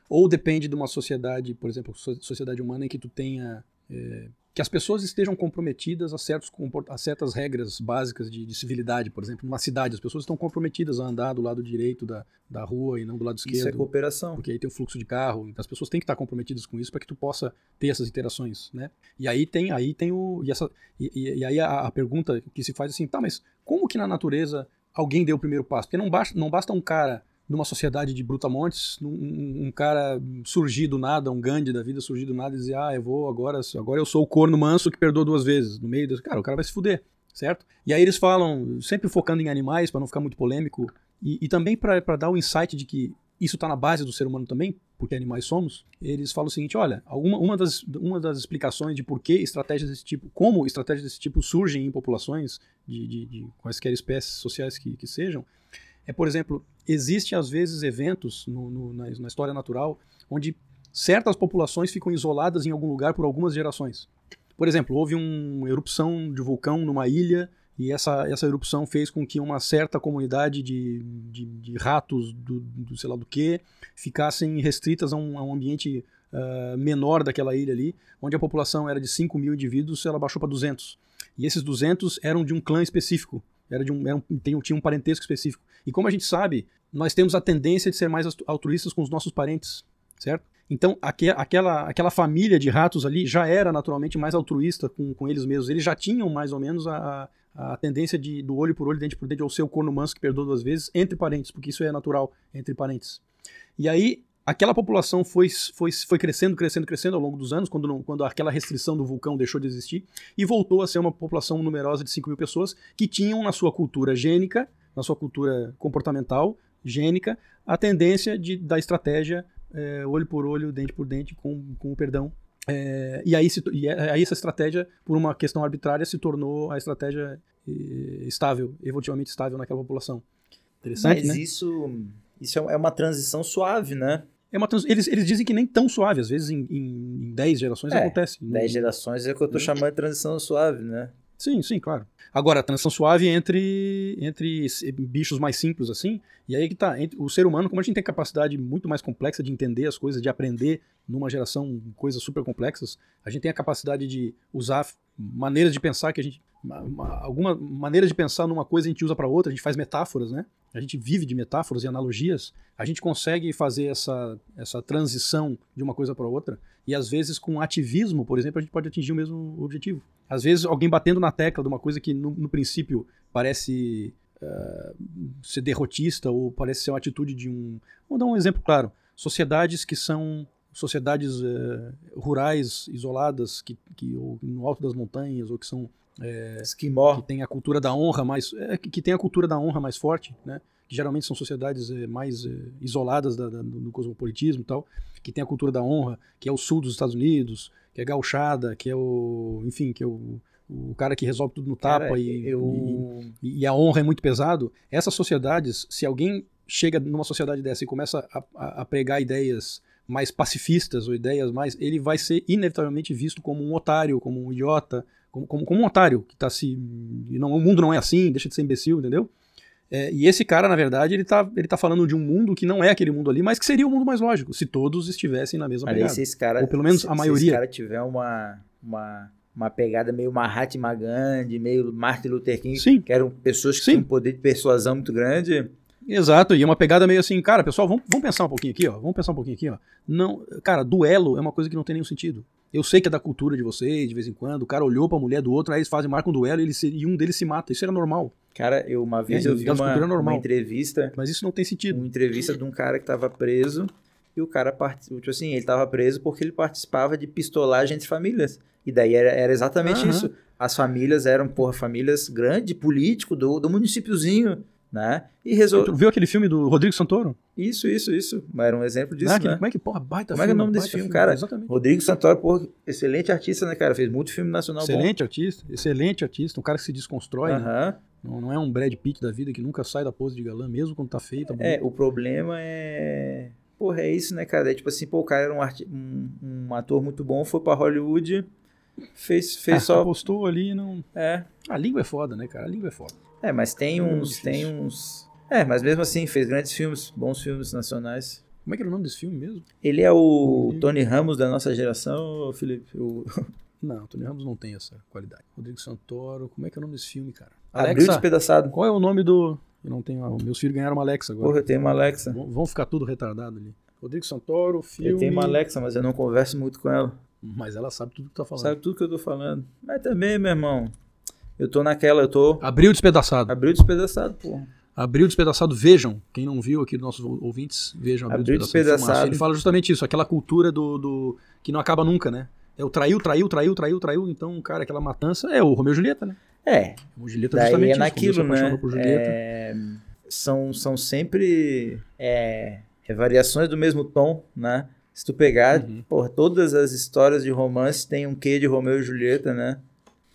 Ou depende de uma sociedade, por exemplo, so- sociedade humana em que tu tenha... é, que as pessoas estejam comprometidas a, certos, a certas regras básicas de, de civilidade, por exemplo, numa cidade, as pessoas estão comprometidas a andar do lado direito da, da rua e não do lado esquerdo Isso é cooperação. porque aí tem o fluxo de carro, então as pessoas têm que estar comprometidas com isso para que tu possa ter essas interações, né? E aí tem, aí tem o e, essa, e- e aí a, a pergunta que se faz assim, tá, mas como que na natureza alguém deu o primeiro passo? Porque não basta, não basta um cara numa sociedade de brutamontes, um, um- cara surgir do nada, um Gandhi da vida surgir do nada e dizer, ah, eu vou agora, agora eu sou o corno manso que perdoa duas vezes, no meio do, cara, o cara vai se fuder, certo? E aí eles falam, sempre focando em animais para não ficar muito polêmico, e, e também para dar o insight de que isso está na base do ser humano também, porque animais somos, eles falam o seguinte, olha, alguma, uma, das, uma das explicações de por que estratégias desse tipo, como estratégias desse tipo surgem em populações de, de, de quaisquer espécies sociais que, que sejam, é, por exemplo, existe às vezes eventos no, no- na, na história natural onde certas populações ficam isoladas em algum lugar por algumas gerações. Por exemplo, houve uma erupção de vulcão numa ilha e essa, essa erupção fez com que uma certa comunidade de, de, de ratos do, do sei lá do que ficassem restritas a um, a um ambiente uh, menor daquela ilha ali, onde a população era de 5 mil indivíduos, ela baixou para 200. E esses 200 eram de um clã específico, era de um, era um, tinha um parentesco específico. E como a gente sabe, nós temos a tendência de ser mais altruístas com os nossos parentes, certo? Então, aqu aquela, aquela família de ratos ali já era naturalmente mais altruísta com, com eles mesmos. Eles já tinham mais ou menos a, a tendência de, do olho por olho, dente por dente, ou ser o corno manso que perdoa duas vezes, entre parentes, porque isso é natural, entre parentes. E aí, aquela população foi, foi, foi crescendo, crescendo, crescendo ao longo dos anos, quando, não, quando aquela restrição do vulcão deixou de existir, e voltou a ser uma população numerosa de 5 mil pessoas que tinham na sua cultura gênica, na sua cultura comportamental, gênica, a tendência de, da estratégia é, olho por olho, dente por dente, com, com o perdão. É, e, aí, se, e aí essa estratégia, por uma questão arbitrária, se tornou a estratégia estável, evolutivamente estável naquela população. Interessante, Mas né? isso, isso é uma transição suave, né? É uma trans... eles, eles dizem que nem tão suave, às vezes em, em, em 10 gerações é, acontece. 10 gerações é o que eu estou chamando de transição suave, né? Sim, sim, claro. Agora, a transição suave entre, entre bichos mais simples, assim, e aí que tá, o ser humano, como a gente tem capacidade muito mais complexa de entender as coisas, de aprender numa geração coisas super complexas, a gente tem a capacidade de usar maneiras de pensar que a gente. Alguma maneira de pensar numa coisa a gente usa para outra, a gente faz metáforas, né? A gente vive de metáforas e analogias, a gente consegue fazer essa, essa transição de uma coisa para outra, e às vezes com ativismo, por exemplo, a gente pode atingir o mesmo objetivo. Às vezes alguém batendo na tecla de uma coisa que no, no princípio parece uh, ser derrotista ou parece ser uma atitude de um. Vamos dar um exemplo claro: sociedades que são sociedades uh, rurais isoladas que, que ou no alto das montanhas ou que são é, que tem a cultura da honra mais é, que tem a cultura da honra mais forte né? Que geralmente são sociedades é, mais é, isoladas da, da, do cosmopolitismo e tal que tem a cultura da honra que é o sul dos Estados Unidos que é gauchada que é o enfim que é o, o cara que resolve tudo no tapa cara, e, eu... e, e, a honra é muito pesado. Essas sociedades se alguém chega numa sociedade dessa e começa a, a, a pregar ideias mais pacifistas ou ideias mais, ele vai ser inevitavelmente visto como um otário, como um idiota, como, como, como um otário que está se. Não, o mundo não é assim, deixa de ser imbecil, entendeu? É, e esse cara, na verdade, ele está ele tá falando de um mundo que não é aquele mundo ali, mas que seria o mundo mais lógico, se todos estivessem na mesma pegada. Se esse cara, Ou pelo menos se, a maioria. Se esse cara tiver uma, uma, uma pegada meio Mahatma Gandhi, meio Martin Luther King, Sim. que eram pessoas que Sim. têm um poder de persuasão muito grande, Exato, e é uma pegada meio assim, cara, pessoal, vamos, vamos pensar um pouquinho aqui, ó. Vamos pensar um pouquinho aqui, ó. Não, cara, duelo é uma coisa que não tem nenhum sentido. Eu sei que é da cultura de vocês, de vez em quando, o cara olhou pra mulher do outro, aí eles fazem, marcam um duelo e, ele se, e um deles se mata. Isso era normal. Cara, eu uma vez é, eu vi uma, uma, entrevista. Mas isso não tem sentido. Uma entrevista de um cara que tava preso. E o cara, tipo assim, ele tava preso porque ele participava de pistolagem entre famílias. E daí era, era exatamente uhum. isso. As famílias eram, porra, famílias grandes, político, do, do municípiozinho né? E resolveu. Viu aquele filme do Rodrigo Santoro? Isso, isso, isso. Era um exemplo disso, né? né? Como é que, porra, baita Como é que é o nome desse filme, filme, cara? Exatamente. Rodrigo Santoro, porra, excelente artista, né, cara? Fez muito filme nacional Excelente bom. artista, excelente artista. Um cara que se desconstrói, uh -huh. né? não, não, é um Brad Pitt da vida que nunca sai da pose de galã, mesmo quando tá feito. Tá é, o problema é... Porra, é isso, né, cara? É tipo assim, pô, o cara era um, art... um, um ator muito bom, foi pra Hollywood, fez, fez é, só... Apostou ali não... É. A língua é foda, né, cara? A língua é foda. É, mas tem uns... Tem uns é, mas mesmo assim, fez grandes filmes, bons filmes nacionais. Como é que era o nome desse filme mesmo? Ele é o Tony Ramos da nossa geração, Felipe? O... Não, Tony Ramos não tem essa qualidade. Rodrigo Santoro, como é que é o nome desse filme, cara? Alexa, Abriu despedaçado. Qual é o nome do. Eu não tenho. Meus filhos ganharam uma Alexa agora. Porra, eu tenho uma Alexa. Vão ficar tudo retardado ali. Rodrigo Santoro, filme. Eu tenho uma Alexa, mas eu não converso muito com ela. Mas ela sabe tudo que tu tá falando. Sabe tudo que eu tô falando. Mas também, meu irmão. Eu tô naquela, eu tô. Abriu despedaçado. Abriu despedaçado, porra. Abril Despedaçado, vejam. Quem não viu aqui dos nossos ouvintes, vejam Abril, Abril Despedaçado. Despedaçado. Ele fala justamente isso, aquela cultura do, do, que não acaba nunca, né? É o traiu, traiu, traiu, traiu, traiu. Então, cara, aquela matança é o Romeu e Julieta, né? É. O Julieta Daí justamente é naquilo, né? É... São, são sempre é... é, variações do mesmo tom, né? Se tu pegar, uhum. porra, todas as histórias de romance têm um quê de Romeu e Julieta, né?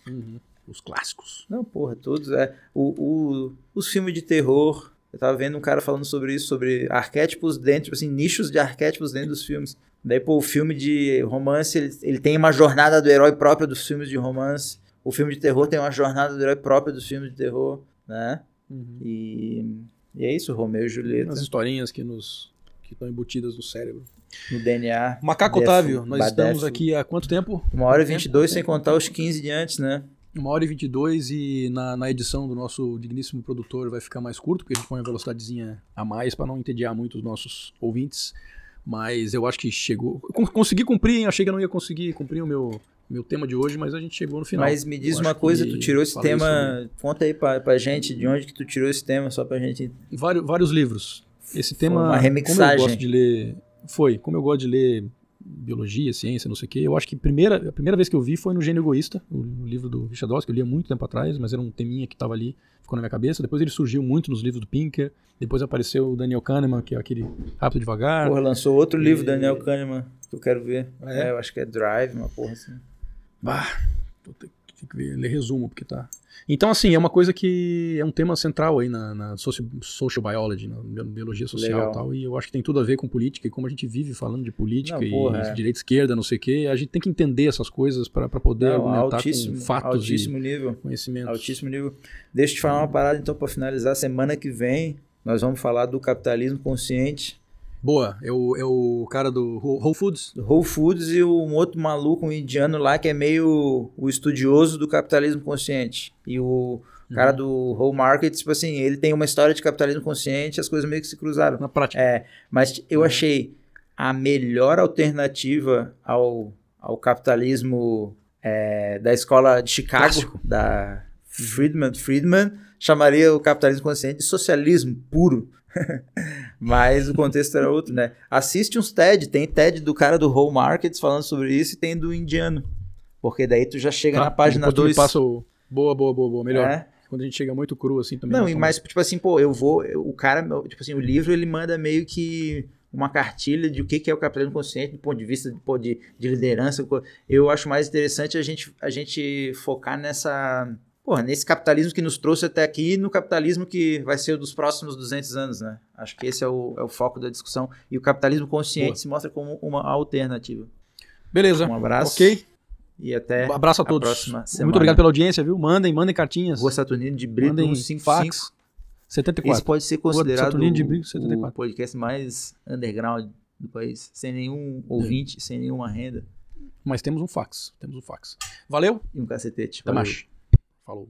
Uhum os clássicos. Não, porra, todos. É, o, o, os filmes de terror. Eu tava vendo um cara falando sobre isso, sobre arquétipos dentro, assim, nichos de arquétipos dentro dos filmes. Daí, pô, o filme de romance, ele, ele tem uma jornada do herói própria dos filmes de romance. O filme de terror tem uma jornada do herói própria dos filmes de terror, né? Uhum. E, e é isso, Romeu e Julieta. As historinhas que nos que estão embutidas no cérebro. No DNA. Macaco Defo, Otávio, nós Badefo. estamos aqui há quanto tempo? Uma hora e 22, sem contar os 15 de antes, né? Uma hora e 22 e na, na edição do nosso digníssimo produtor vai ficar mais curto, porque a gente põe uma velocidadezinha a mais para não entediar muito os nossos ouvintes. Mas eu acho que chegou. Consegui cumprir, hein? Achei que eu não ia conseguir cumprir o meu, meu tema de hoje, mas a gente chegou no final. Mas me diz Eu uma coisa, que tu tirou esse tema. Conta aí pra, pra gente de onde que tu tirou esse tema, só pra gente. Vários, vários livros. Esse tema, uma como eu remixagem. gosto de ler, foi, como eu gosto de ler biologia, ciência, não sei o quê, eu acho que primeira, a primeira vez que eu vi foi no Gênio Egoísta, o, livro do Richard Dawkins, que eu li há muito tempo atrás, mas era um teminha que estava ali, ficou na minha cabeça. Depois ele surgiu muito nos livros do Pinker, depois apareceu o Daniel Kahneman, que é aquele Rápido Devagar. Porra, lançou outro livro, E- Daniel Kahneman, que eu quero ver. Ah, é? É, eu acho que é Drive, uma porra assim. Bah, vou ter que ver, ler resumo, porque tá. Então, assim, é uma coisa que é um tema central aí na, na socio, social biology, na bi- biologia social Legal. e tal, e eu acho que tem tudo a ver com política, e como a gente vive falando de política Não, e porra, é. direita esquerda, não sei o quê, a gente tem que entender essas coisas para poder Não, argumentar altíssimo, com fatos altíssimo nível. conhecimentos. Altíssimo nível. Deixa eu te falar uma parada, então, pra finalizar. Semana que vem, nós vamos falar do capitalismo consciente, Boa, é o, é o cara do Whole Foods. Whole Foods e um outro maluco, um indiano lá, que é meio o estudioso do capitalismo consciente. E o cara do Whole Market, tipo assim, ele tem uma história de capitalismo consciente, as coisas meio que se cruzaram. Na prática. É, mas eu achei a melhor alternativa ao, ao capitalismo é, da escola de Chicago, Clássico. da Friedman, Friedman, chamaria o capitalismo consciente de socialismo puro. mas o contexto era outro, né? Assiste uns TED, tem TED do cara do Whole Markets falando sobre isso e tem do indiano. Porque daí tu já chega Tá, na página depois tu me 2. passa o... Boa, boa, boa, boa. Melhor. É. Quando a gente chega muito cru assim também. Não, e mais, tipo assim, pô, eu vou. O cara, tipo assim, o livro ele manda meio que uma cartilha de o que, é o capitalismo consciente do ponto de vista pô, de, de liderança. Eu acho mais interessante a gente, a gente focar nessa. Porra, nesse capitalismo que nos trouxe até aqui no capitalismo que vai ser o dos próximos 200 anos, né? Acho que esse é o, é o foco da discussão. E o capitalismo consciente se mostra como uma alternativa. Beleza. Um abraço. Ok. E até Um abraço a a todos. próxima semana. Muito obrigado pela audiência, viu? Mandem, mandem cartinhas. Rua Saturnino de Brito mandem 155. fax. 74. Esse pode ser considerado de Brito, 74. o podcast mais underground do país, sem nenhum ouvinte, sem nenhuma renda Mas temos um fax. Temos um fax. Valeu. e um cacetete. Até mais. Falou.